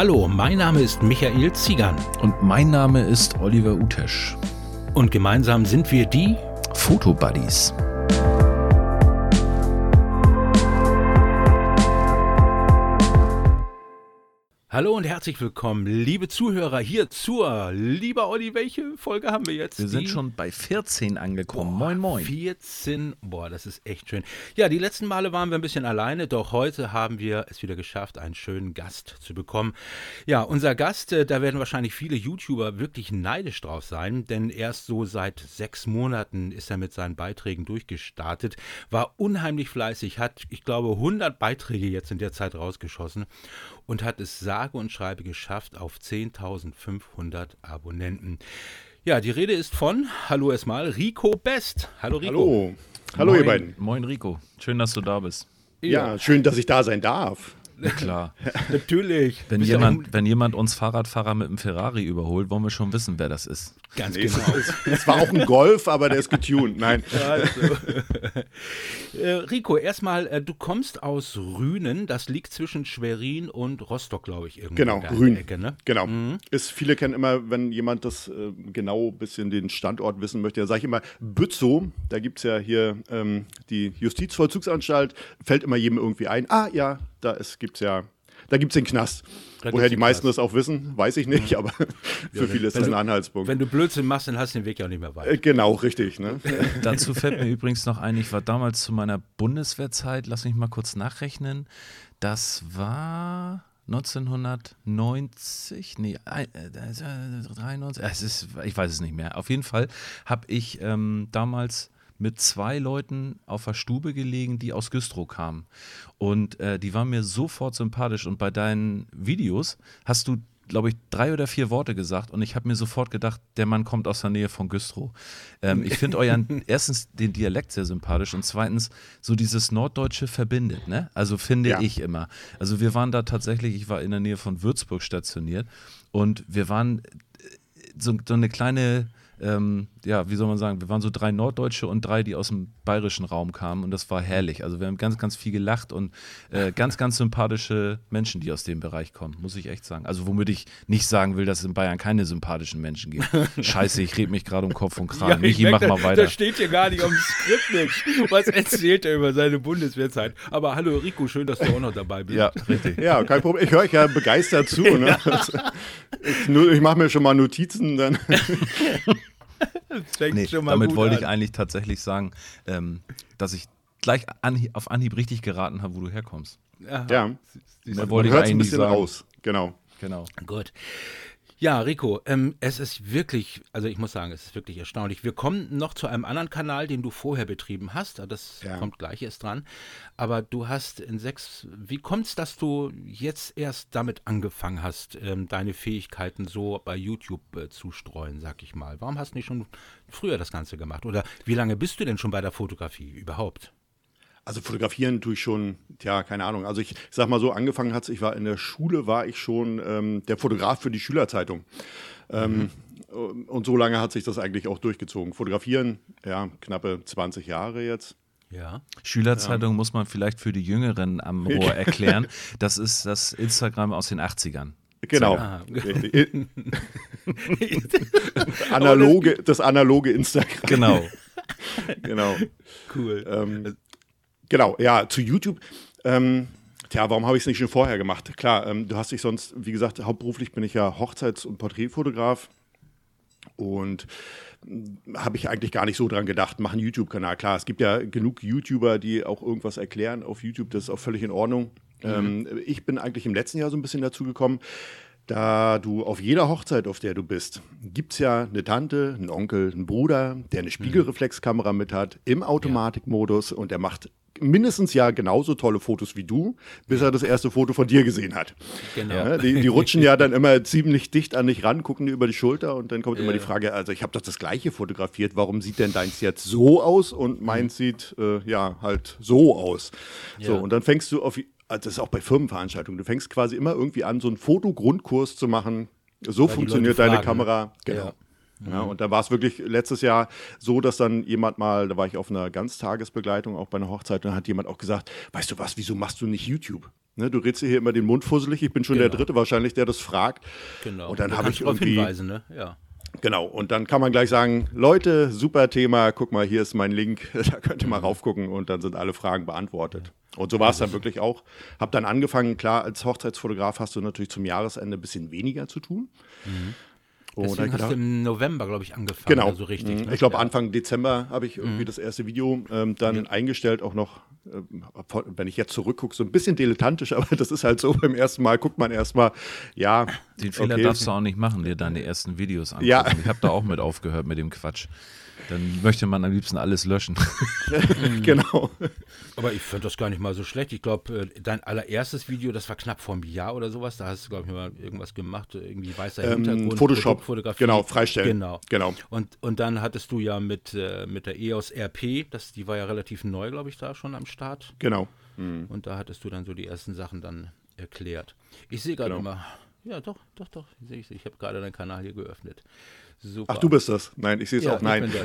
Hallo, mein Name ist Michael Ziegern. Und mein Name ist Oliver Utesch. Und gemeinsam sind wir die Fotobuddies. Hallo und herzlich willkommen, liebe Zuhörer, hier zur, lieber Olli, welche Folge haben wir jetzt? Wir sind schon bei 14 angekommen. Boah, moin, moin. 14, boah, das ist echt schön. Ja, die letzten Male waren wir ein bisschen alleine, doch heute haben wir es wieder geschafft, einen schönen Gast zu bekommen. Ja, unser Gast, äh, da werden wahrscheinlich viele YouTuber wirklich neidisch drauf sein, denn erst so seit sechs Monaten ist er mit seinen Beiträgen durchgestartet, war unheimlich fleißig, hat, ich glaube, 100 Beiträge jetzt in der Zeit rausgeschossen und hat es sage und schreibe geschafft auf 10.500 Abonnenten. Ja, die Rede ist von, hallo erstmal, Rico Best. Hallo Rico. Hallo, hallo moin, ihr beiden. Moin Rico, schön, dass du da bist. Ja, ja schön, dass ich da sein darf. Na klar. Natürlich. Wenn jemand, wenn jemand uns Fahrradfahrer mit einem Ferrari überholt, wollen wir schon wissen, wer das ist. Ganz nee, genau. Es, war auch ein Golf, aber der ist getuned. Nein. Also. äh, Rico, erstmal, äh, du kommst aus Rünen. Das liegt zwischen Schwerin und Rostock, glaube ich, irgendwo. Genau, Rünen. Ecke, ne? Genau. Mhm. Ist, viele kennen immer, wenn jemand das äh, genau ein bisschen den Standort wissen möchte, dann sage ich immer Bützow. Da gibt es ja hier ähm, die Justizvollzugsanstalt. Fällt immer jedem irgendwie ein. Ah, ja, da gibt es ja, da gibt es den Knast. Da Woher die meisten Knast. das auch wissen, weiß ich nicht, aber für ja, viele ist das ein Anhaltspunkt. Wenn du Blödsinn machst, dann hast du den Weg ja auch nicht mehr weit. Äh, genau, richtig. Ne? Dazu fällt mir übrigens noch ein, ich war damals zu meiner Bundeswehrzeit, lass mich mal kurz nachrechnen, das war 1990, nee, äh, 93, es ist, ich weiß es nicht mehr. Auf jeden Fall habe ich ähm, damals mit zwei Leuten auf der Stube gelegen, die aus Güstrow kamen. Und äh, die waren mir sofort sympathisch. Und bei deinen Videos hast du, glaube ich, drei oder vier Worte gesagt. Und ich habe mir sofort gedacht, der Mann kommt aus der Nähe von Güstrow. Ähm, ich finde euren, erstens den Dialekt sehr sympathisch und zweitens so dieses Norddeutsche verbindet. Ne? Also finde ja. ich immer. Also wir waren da tatsächlich, ich war in der Nähe von Würzburg stationiert. Und wir waren äh, so, so eine kleine ähm, ja, wie soll man sagen, wir waren so drei Norddeutsche und drei, die aus dem bayerischen Raum kamen und das war herrlich. Also wir haben ganz, ganz viel gelacht und äh, ganz, ganz sympathische Menschen, die aus dem Bereich kommen, muss ich echt sagen. Also womit ich nicht sagen will, dass es in Bayern keine sympathischen Menschen gibt. Scheiße, ich rede mich gerade um Kopf und Kragen. Ja, Michi, mach mal weiter. Das steht hier gar nicht auf dem Skript nicht. Was erzählt er über seine Bundeswehrzeit? Aber hallo Rico, schön, dass du auch noch dabei bist. Ja, richtig. Ja, kein Problem. Ich höre euch ja begeistert zu. Ne? Ich, ich mache mir schon mal Notizen dann. nee, damit wollte an. ich eigentlich tatsächlich sagen, ähm, dass ich gleich an, auf Anhieb richtig geraten habe, wo du herkommst. Aha. Ja, man, wollte man hört ein bisschen sagen. raus. Genau. Genau. Gut. Ja, Rico, ähm, es ist wirklich, also ich muss sagen, es ist wirklich erstaunlich. Wir kommen noch zu einem anderen Kanal, den du vorher betrieben hast. Das ja. kommt gleich erst dran. Aber du hast in sechs, wie kommt es, dass du jetzt erst damit angefangen hast, ähm, deine Fähigkeiten so bei YouTube äh, zu streuen, sag ich mal? Warum hast du nicht schon früher das Ganze gemacht? Oder wie lange bist du denn schon bei der Fotografie überhaupt? Also fotografieren tue ich schon, ja, keine Ahnung. Also ich, sag mal so, angefangen hat es, ich war in der Schule, war ich schon ähm, der Fotograf für die Schülerzeitung. Ähm, mhm. Und so lange hat sich das eigentlich auch durchgezogen. Fotografieren, ja, knappe 20 Jahre jetzt. Ja. Schülerzeitung ja. muss man vielleicht für die Jüngeren am Rohr erklären. Das ist das Instagram aus den 80ern. Genau. analoge, das analoge Instagram. Genau. genau. Cool. Ähm, Genau, ja, zu YouTube. Ähm, tja, warum habe ich es nicht schon vorher gemacht? Klar, ähm, du hast dich sonst, wie gesagt, hauptberuflich bin ich ja Hochzeits- und Porträtfotograf und hm, habe ich eigentlich gar nicht so dran gedacht, mach einen YouTube-Kanal. Klar, es gibt ja genug YouTuber, die auch irgendwas erklären auf YouTube, das ist auch völlig in Ordnung. Mhm. Ähm, ich bin eigentlich im letzten Jahr so ein bisschen dazu gekommen, da du auf jeder Hochzeit, auf der du bist, gibt es ja eine Tante, einen Onkel, einen Bruder, der eine mhm. Spiegelreflexkamera mit hat, im Automatikmodus und der macht mindestens ja genauso tolle Fotos wie du, bis er das erste Foto von dir gesehen hat. Genau. Ja, die, die, rutschen ja dann immer ziemlich dicht an dich ran, gucken dir über die Schulter und dann kommt ja. immer die Frage, also ich habe doch das gleiche fotografiert, warum sieht denn deins jetzt so aus und meins mhm. sieht äh, ja halt so aus. Ja. So, und dann fängst du auf, also das ist auch bei Firmenveranstaltungen, du fängst quasi immer irgendwie an, so einen Fotogrundkurs zu machen. So Weil funktioniert deine fragen, Kamera. Genau. Ja, und da war es wirklich letztes Jahr so, dass dann jemand mal, da war ich auf einer Ganztagesbegleitung auch bei einer Hochzeit, und dann hat jemand auch gesagt, weißt du was, wieso machst du nicht YouTube? Ne, du redest dir hier immer den Mund fusselig, ich bin schon der Genau. Dritte wahrscheinlich, der das fragt. Genau. Und dann habe ich irgendwie, hinweisen, ne? Ja. genau, und dann kann man gleich sagen, Leute, super Thema, guck mal, hier ist mein Link, da könnt ihr mal raufgucken und dann sind alle Fragen beantwortet. Und so war es dann wirklich auch. Hab dann angefangen, klar, als Hochzeitsfotograf hast du natürlich zum Jahresende ein bisschen weniger zu tun. Hab Deswegen ich hast gedacht- du im November, glaube ich, angefangen. Genau. Also richtig. Mhm. ne? Ich glaube, ja. Anfang Dezember habe ich irgendwie das erste Video ähm, dann eingestellt, auch noch, ähm, wenn ich jetzt zurückgucke, so ein bisschen dilettantisch, aber das ist halt so, beim ersten Mal guckt man erstmal, ja. Den Fehler okay. darfst du auch nicht machen, dir deine ersten Videos angucken. Ja. Ich habe da auch mit aufgehört mit dem Quatsch. Dann möchte man am liebsten alles löschen. genau. Aber ich finde das gar nicht mal so schlecht. Ich glaube, dein allererstes Video, das war knapp vor einem Jahr oder sowas. Da hast du, glaube ich, mal irgendwas gemacht. Irgendwie weißer Ähm, Hintergrund. Photoshop. Produktfotografie. Genau, freistellen. Genau. Genau. Und, und dann hattest du ja mit, äh, mit der EOS RP, das, die war ja relativ neu, glaube ich, da schon am Start. Genau. Und da hattest du dann so die ersten Sachen dann erklärt. Ich sehe gerade Genau. immer. Ja, doch, doch, doch. Sehe ich. Ich habe gerade deinen Kanal hier geöffnet. Super. Ach, du bist das. Nein, ich sehe es ja, auch. Nein.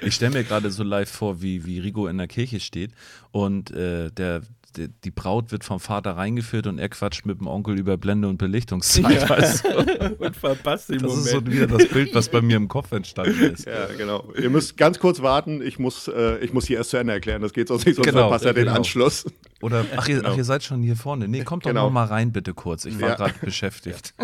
Ich. Ich stelle mir gerade so live vor, wie, wie Rigo in der Kirche steht und äh, der, der, die Braut wird vom Vater reingeführt und er quatscht mit dem Onkel über Blende und Belichtungszeit. Weißt du? und verpasst den Das Moment. ist so wieder das Bild, was bei mir im Kopf entstanden ist. Ja, genau. Ihr müsst ganz kurz warten. Ich muss, äh, ich muss hier erst zu Ende erklären. Das geht sonst nicht, sonst Genau, verpasst er den genau. Anschluss. Oder, ach ihr, ach, ihr seid schon hier vorne. Nee, kommt doch Genau. noch mal rein, bitte kurz. Ich war Ja. gerade beschäftigt.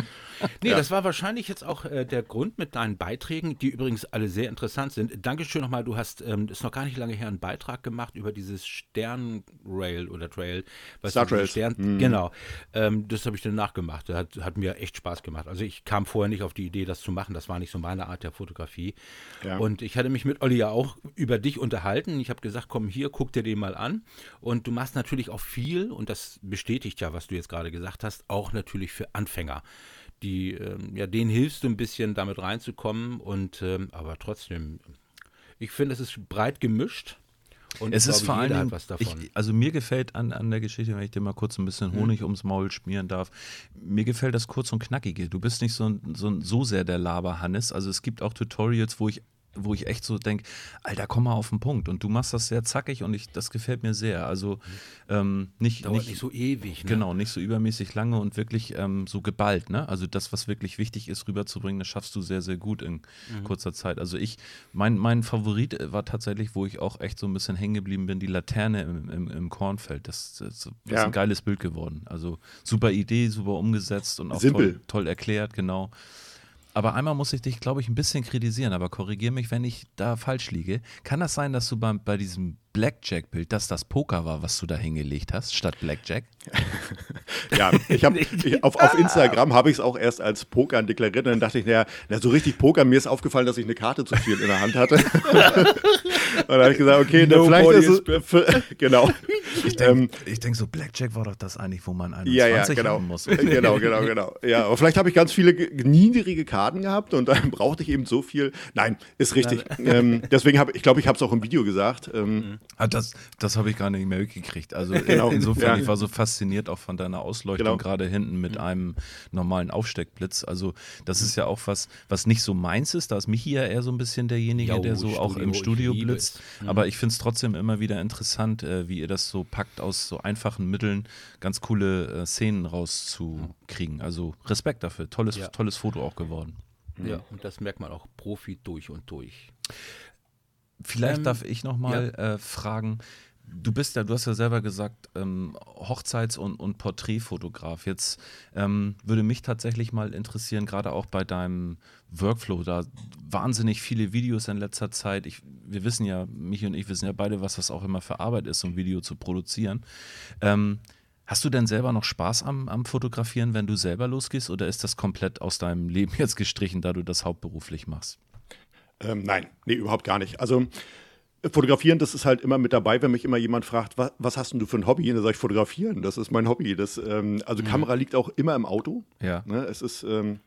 Nee, das war wahrscheinlich jetzt auch äh, der Grund mit deinen Beiträgen, die übrigens alle sehr interessant sind. Dankeschön nochmal, du hast, ähm, ist noch gar nicht lange her, einen Beitrag gemacht über dieses Sternrail oder Trail. Was Star Trails. Stern, Mhm. Genau. Ähm, das habe ich dann nachgemacht. Das hat, hat mir echt Spaß gemacht. Also ich kam vorher nicht auf die Idee, das zu machen. Das war nicht so meine Art der Fotografie. Ja. Und ich hatte mich mit Olli ja auch über dich unterhalten. Ich habe gesagt, komm hier, guck dir den mal an. Und du machst natürlich auch viel, und das bestätigt ja, was du jetzt gerade gesagt hast, auch natürlich für Anfänger. Die, ähm, ja, denen hilfst du ein bisschen damit reinzukommen und ähm, aber trotzdem, ich finde, es ist breit gemischt. Und Es ist glaube, vor allen Dingen, hat was davon. Mhm. Ich, also mir gefällt an, an der Geschichte, wenn ich dir mal kurz ein bisschen Honig ums Maul schmieren darf, mir gefällt das kurz und knackige. Du bist nicht so, ein- so, ein- so sehr der Laber-Hannes. Also es gibt auch Tutorials, wo ich wo ich echt so denke, Alter, komm mal auf den Punkt. Und du machst das sehr zackig und ich, das gefällt mir sehr. Also ähm, nicht, Dauert nicht, nicht so ewig. Ne? Genau, nicht so übermäßig lange und wirklich ähm, so geballt. Ne? Also das, was wirklich wichtig ist, rüberzubringen, das schaffst du sehr, sehr gut in Mhm. kurzer Zeit. Also ich, mein, mein Favorit äh, war tatsächlich, wo ich auch echt so ein bisschen hängen geblieben bin, die Laterne im, im, im Kornfeld. Das, das ist Ja. ein geiles Bild geworden. Also super Idee, super umgesetzt und auch toll, toll erklärt, genau. Aber einmal muss ich dich, glaube ich, ein bisschen kritisieren, aber korrigiere mich, wenn ich da falsch liege. Kann das sein, dass du beim, bei diesem Blackjack-Bild, dass das Poker war, was du da hingelegt hast, statt Blackjack? Ja, ich habe ich, auf, auf Instagram habe ich es auch erst als Pokern deklariert und dann dachte ich, naja, na, so richtig Pokern, mir ist aufgefallen, dass ich eine Karte zu viel in der Hand hatte. und dann habe ich gesagt, okay, dann vielleicht ist es, genau. Ich denke denk so, Blackjack war doch das eigentlich, wo man 21 Ja, ja, genau. haben muss. genau, genau, genau. Ja, aber vielleicht habe ich ganz viele ge- niedrige Karten gehabt und dann brauchte ich eben so viel. Nein, ist richtig. Ähm, deswegen habe ich glaube, ich habe es auch im Video gesagt. Ähm, Ah, das das habe ich gar nicht mehr mitgekriegt. Also Genau, insofern, ja. ich war so fasziniert auch von deiner Ausleuchtung, Genau. gerade hinten mit einem normalen Aufsteckblitz. Also das ist ja auch was, was nicht so meins ist. Da ist Michi ja eher so ein bisschen derjenige, Jo, der so auch Studio, im ich Studio blitzt. Mhm. Aber ich finde es trotzdem immer wieder interessant, äh, wie ihr das so packt, aus so einfachen Mitteln ganz coole äh, Szenen rauszukriegen. Also Respekt dafür. Tolles, Ja. tolles Foto auch geworden. Ja, und das merkt man auch Profi durch und durch. Vielleicht Ähm, darf ich noch mal äh, fragen. Du bist ja, du hast ja selber gesagt, ähm, Hochzeits- und, und Porträtfotograf. Jetzt ähm, würde mich tatsächlich mal interessieren, gerade auch bei deinem Workflow, da wahnsinnig viele Videos in letzter Zeit. Ich, wir wissen ja, Michi und ich wissen ja beide, was das auch immer für Arbeit ist, so ein Video zu produzieren. Ähm, hast du denn selber noch Spaß am, am Fotografieren, wenn du selber losgehst, oder ist das komplett aus deinem Leben jetzt gestrichen, da du das hauptberuflich machst? Ähm, nein, nee, überhaupt gar nicht. Also fotografieren, das ist halt immer mit dabei, wenn mich immer jemand fragt, was, was hast denn du für ein Hobby? Und dann sage ich, fotografieren, das ist mein Hobby. Das, ähm, also Kamera liegt auch immer im Auto. Ja. Ne? Es ist, ähm,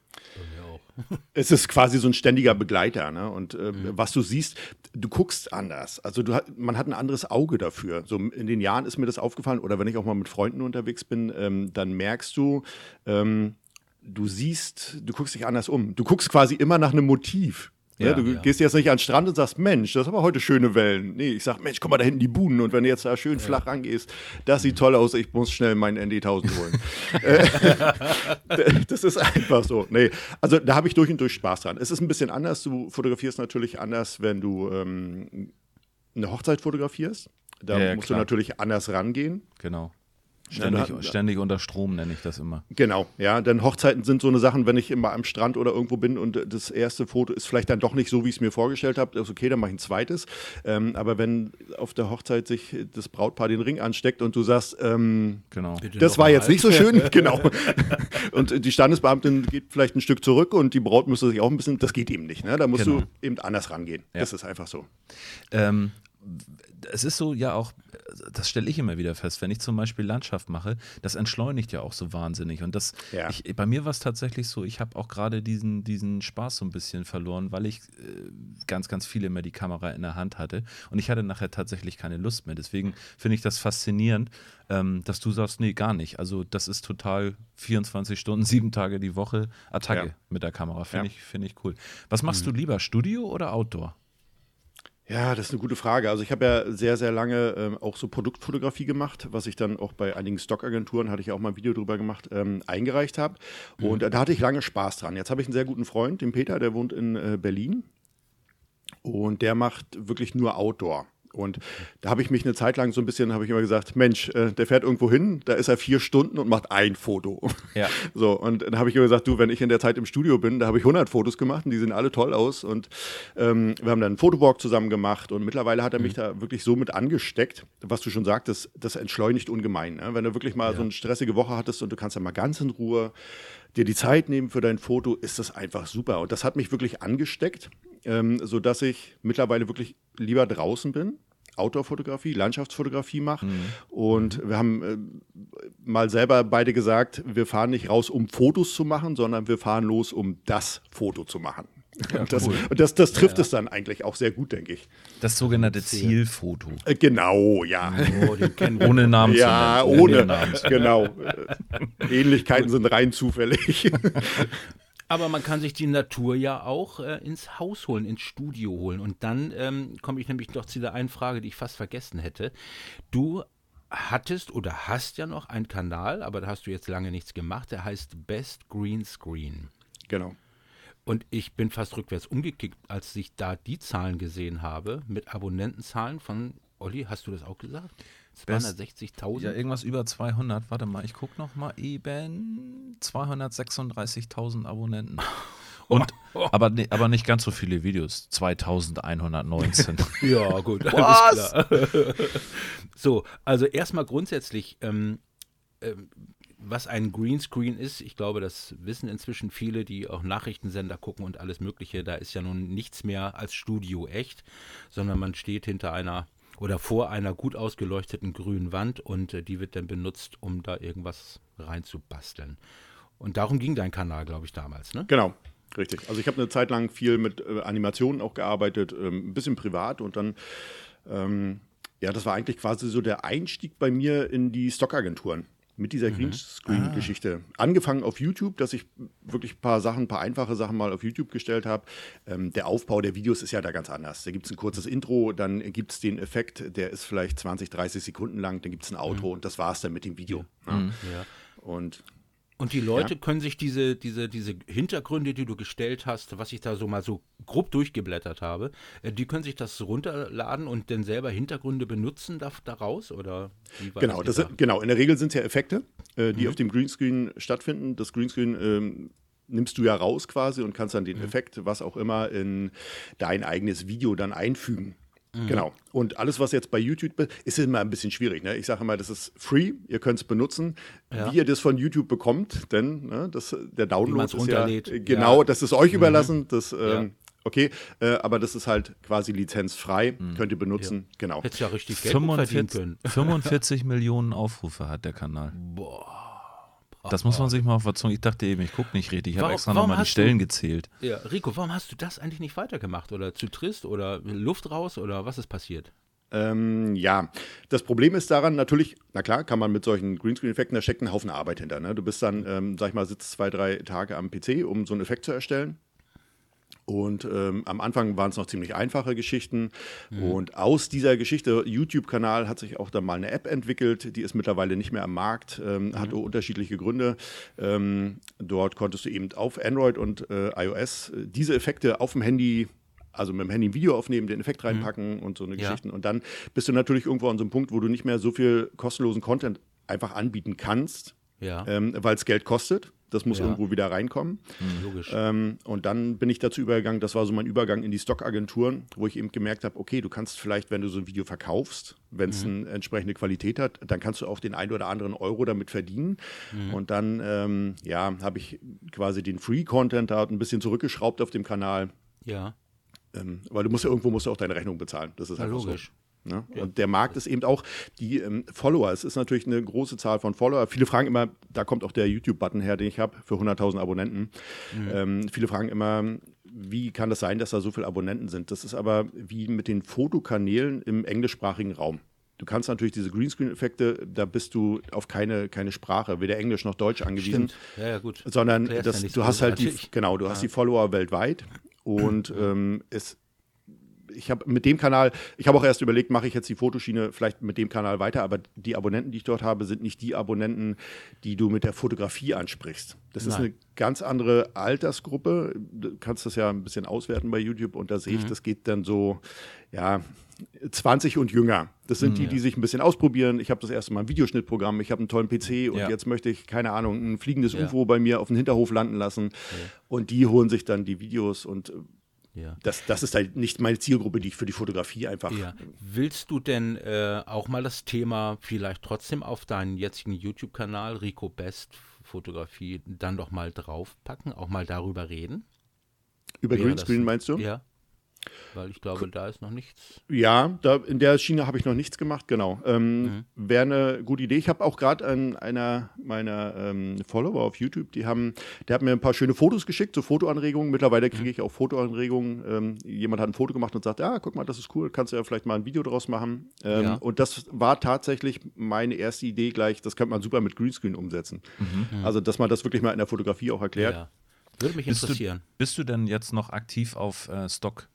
es ist quasi so ein ständiger Begleiter. Ne? Und ähm, was du siehst, du guckst anders. Also du, man hat ein anderes Auge dafür. So in den Jahren ist mir das aufgefallen, oder wenn ich auch mal mit Freunden unterwegs bin, ähm, dann merkst du, ähm, du siehst, du guckst dich anders um. Du guckst quasi immer nach einem Motiv. Ja, Ja, du ja. gehst jetzt nicht an den Strand und sagst, Mensch, das ist aber heute schöne Wellen. Nee, ich sag, Mensch, guck mal da hinten die Buhnen. Und wenn du jetzt da schön flach rangehst, das sieht toll aus, ich muss schnell meinen ND1000 holen. Äh, das ist einfach so. Nee, also da habe ich durch und durch Spaß dran. Es ist ein bisschen anders. Du fotografierst natürlich anders, wenn du ähm, eine Hochzeit fotografierst. Da Ja, ja, musst klar. du natürlich anders rangehen. Genau. Ständig, ständig unter Strom nenne ich das immer. Genau, ja, denn Hochzeiten sind so eine Sachen, wenn ich immer am Strand oder irgendwo bin und das erste Foto ist vielleicht dann doch nicht so, wie ich es mir vorgestellt habe, ist okay, dann mache ich ein zweites. Ähm, aber wenn auf der Hochzeit sich das Brautpaar den Ring ansteckt und du sagst, ähm, Genau. Das war jetzt nicht so schön, genau. Und die Standesbeamtin geht vielleicht ein Stück zurück und die Braut müsste sich auch ein bisschen, das geht eben nicht, ne? Da musst Genau. du eben anders rangehen. Ja. Das ist einfach so. Ähm, es ist so ja auch, das stelle ich immer wieder fest, wenn ich zum Beispiel Landschaft mache, das entschleunigt ja auch so wahnsinnig. Und das, Ja. ich, bei mir war es tatsächlich so, ich habe auch gerade diesen, diesen Spaß so ein bisschen verloren, weil ich äh, ganz, ganz viel immer die Kamera in der Hand hatte. Und ich hatte nachher tatsächlich keine Lust mehr. Deswegen finde ich das faszinierend, ähm, dass du sagst, nee, gar nicht. Also das ist total 24 Stunden, sieben Tage die Woche Attacke Ja. mit der Kamera. Finde Ja. ich, finde ich cool. Was machst du lieber, Studio oder Outdoor? Ja, das ist eine gute Frage. Also ich habe ja sehr, sehr lange ähm, auch so Produktfotografie gemacht, was ich dann auch bei einigen Stockagenturen, hatte ich auch mal ein Video drüber gemacht, ähm, eingereicht habe. Und äh, da hatte ich lange Spaß dran. Jetzt habe ich einen sehr guten Freund, den Peter, der wohnt in äh, Berlin. Und der macht wirklich nur Outdoor. Und da habe ich mich eine Zeit lang so ein bisschen, habe ich immer gesagt, Mensch, äh, der fährt irgendwo hin, da ist er vier Stunden und macht ein Foto. Ja. So, und dann habe ich immer gesagt, du, wenn ich in der Zeit im Studio bin, da habe ich 100 Fotos gemacht und die sehen alle toll aus. Und ähm, wir haben dann einen Fotowalk zusammen gemacht und mittlerweile hat er mich da wirklich so mit angesteckt, was du schon sagtest, das entschleunigt ungemein. Ne? Wenn du wirklich mal so eine stressige Woche hattest und du kannst dann mal ganz in Ruhe dir die Zeit nehmen für dein Foto, ist das einfach super. Und das hat mich wirklich angesteckt, ähm, sodass ich mittlerweile wirklich lieber draußen bin. Outdoor-Fotografie, Landschaftsfotografie mache. Und wir haben äh, mal selber beide gesagt, wir fahren nicht raus, um Fotos zu machen, sondern wir fahren los, um das Foto zu machen. und das, cool. und das, das trifft es dann eigentlich auch sehr gut, denke ich. Das sogenannte. Zielfoto. Äh, genau, ja. Oh. Ohne Namen Ja, zu nennen. ohne. Namen zu Genau. Äh, Ähnlichkeiten sind rein zufällig. Aber man kann sich die Natur ja auch äh, ins Haus holen, ins Studio holen. Und dann ähm, komme ich nämlich noch zu der einen Frage, die ich fast vergessen hätte. Du hattest oder hast ja noch einen Kanal, aber da hast du jetzt lange nichts gemacht. Der heißt Best Green Screen. genau. Und ich bin fast rückwärts umgekickt, als ich da die Zahlen gesehen habe, mit Abonnentenzahlen von, Olli, hast du das auch gesagt? Best- 260.000? Ja, irgendwas über 200. Warte mal, ich gucke noch mal eben. 236.000 Abonnenten. Und, aber, ne- aber nicht ganz so viele Videos. 2119. Ja, gut. Was? Alles klar. so, also erstmal grundsätzlich, ähm, ähm, was ein Greenscreen ist, ich glaube, das wissen inzwischen viele, die auch Nachrichtensender gucken und alles Mögliche. Da ist ja nun nichts mehr als Studio echt, sondern man steht hinter einer oder vor einer gut ausgeleuchteten grünen Wand und äh, die wird dann benutzt, um da irgendwas reinzubasteln. Und darum ging dein Kanal, glaube ich, damals, ne? Genau, richtig. Also ich habe eine Zeit lang viel mit äh, Animationen auch gearbeitet, ähm, ein bisschen privat und dann, ähm, ja, das war eigentlich quasi so der Einstieg bei mir in die Stockagenturen mit dieser Greenscreen-Geschichte. Angefangen auf YouTube, dass ich wirklich ein paar Sachen, ein paar einfache Sachen mal auf YouTube gestellt habe. Ähm, der Aufbau der Videos ist ja da ganz anders. Da gibt es ein kurzes Intro, dann gibt es den Effekt, der ist vielleicht 20, 30 Sekunden lang, dann gibt es ein Outro und das war es dann mit dem Video. ne? Ja. Und Und die Leute können sich diese, diese, diese Hintergründe, die du gestellt hast, was ich da so mal so grob durchgeblättert habe, äh, die können sich das runterladen und dann selber Hintergründe benutzen da, daraus? Oder wie war Genau, das sind, genau, in der Regel sind es ja Effekte, äh, Mhm. die auf dem Greenscreen stattfinden. Das Greenscreen ähm, nimmst du ja raus quasi und kannst dann Mhm. den Effekt, was auch immer, in dein eigenes Video dann einfügen. Mhm. Genau. Und alles, was jetzt bei YouTube be- ist, immer ein bisschen schwierig. Ne? Ich sage immer, das ist free, ihr könnt es benutzen. Ja. Wie ihr das von YouTube bekommt, denn ne, das, der Download ist ja genau, Ja. Mhm. das ist euch überlassen. Das, ähm, Ja. Okay, äh, aber das ist halt quasi lizenzfrei, Mhm. könnt ihr benutzen. Genau. Hättest ja richtig Geld mit verdienen 45, können. 45 Millionen Aufrufe hat der Kanal. Das muss man sich mal auf der Zunge. Ich dachte eben, ich gucke nicht richtig. Ich habe extra nochmal die Stellen du- gezählt. Ja, Rico, warum hast du das eigentlich nicht weitergemacht? Oder zu trist oder Luft raus oder was ist passiert? Ähm, ja, das Problem ist daran natürlich, na klar, kann man mit solchen Greenscreen-Effekten, da steckt ein Haufen Arbeit hinter. Ne? Du bist dann, ähm, sag ich mal, sitzt zwei, drei Tage am PC, um so einen Effekt zu erstellen. Und ähm, am Anfang waren es noch ziemlich einfache Geschichten. Mhm. Und aus dieser Geschichte, YouTube-Kanal, hat sich auch dann mal eine App entwickelt. Die ist mittlerweile nicht mehr am Markt, ähm, mhm. hat unterschiedliche Gründe. Ähm, dort konntest du eben auf Android und äh, iOS äh, diese Effekte auf dem Handy also mit dem Handy ein Video aufnehmen, den Effekt mhm. reinpacken mhm. und so eine ja. Geschichten. Und dann bist du natürlich irgendwo an so einem Punkt, wo du nicht mehr so viel kostenlosen Content einfach anbieten kannst, ja. ähm, weil es Geld kostet. Das muss ja. irgendwo wieder reinkommen. Mhm, logisch. Ähm, und dann bin ich dazu übergegangen, das war so mein Übergang in die Stockagenturen, wo ich eben gemerkt habe, okay, du kannst vielleicht, wenn du so ein Video verkaufst, wenn es mhm. eine entsprechende Qualität hat, dann kannst du auch den einen oder anderen Euro damit verdienen. Mhm. Und dann, ähm, ja, habe ich quasi den Free-Content da ein bisschen zurückgeschraubt auf dem Kanal. Ja. Ähm, weil du musst ja irgendwo musst du auch deine Rechnung bezahlen. Das ist ja, logisch. So. Ne? Ja. Und der Markt ist eben auch die ähm, Follower. Es ist natürlich eine große Zahl von Follower. Viele fragen immer, da kommt auch der YouTube-Button her, den ich habe für 100.000 Abonnenten. Mhm. Ähm, viele fragen immer, wie kann das sein, dass da so viele Abonnenten sind? Das ist aber wie mit den Fotokanälen im englischsprachigen Raum. Du kannst natürlich diese Greenscreen-Effekte, da bist du auf keine, keine Sprache, weder Englisch noch Deutsch angewiesen. Ja, ja, gut. Sondern das, du hast halt die, genau, du hast die Follower weltweit und ähm, es ich habe mit dem Kanal, ich habe auch erst überlegt, mache ich jetzt die Fotoschiene vielleicht mit dem Kanal weiter, aber die Abonnenten, die ich dort habe, sind nicht die Abonnenten, die du mit der Fotografie ansprichst. Das Nein. ist eine ganz andere Altersgruppe. Du kannst das ja ein bisschen auswerten bei YouTube und da sehe ich, mhm. das geht dann so, ja, 20 und jünger. Das sind mhm, die, die sich ein bisschen ausprobieren. Ich habe das erste Mal ein Videoschnittprogramm, ich habe einen tollen PC und ja. jetzt möchte ich, keine Ahnung, ein fliegendes ja. UFO bei mir auf dem Hinterhof landen lassen. Und die holen sich dann die Videos und ja. Das, das ist halt nicht meine Zielgruppe, die ich für die Fotografie einfach. Ja. Willst du denn äh, auch mal das Thema vielleicht trotzdem auf deinen jetzigen YouTube-Kanal Rico Best Fotografie dann doch mal draufpacken, auch mal darüber reden? Über Greenscreen meinst du? Ja. Weil ich glaube, da ist noch nichts. Ja, da, in der Schiene habe ich noch nichts gemacht, genau. Ähm, mhm. Wäre eine gute Idee. Ich habe auch gerade an einer meiner ähm, Follower auf YouTube, die haben, der hat mir ein paar schöne Fotos geschickt, so Fotoanregungen. Mittlerweile kriege mhm. ich auch Fotoanregungen. Ähm, jemand hat ein Foto gemacht und sagt, ja, guck mal, das ist cool, kannst du ja vielleicht mal ein Video draus machen. Ähm, ja. Und das war tatsächlich meine erste Idee gleich, das könnte man super mit Greenscreen umsetzen. Mhm. Also, dass man das wirklich mal in der Fotografie auch erklärt. Ja. Würde mich interessieren. Bist du, bist du denn jetzt noch aktiv auf äh, Stock?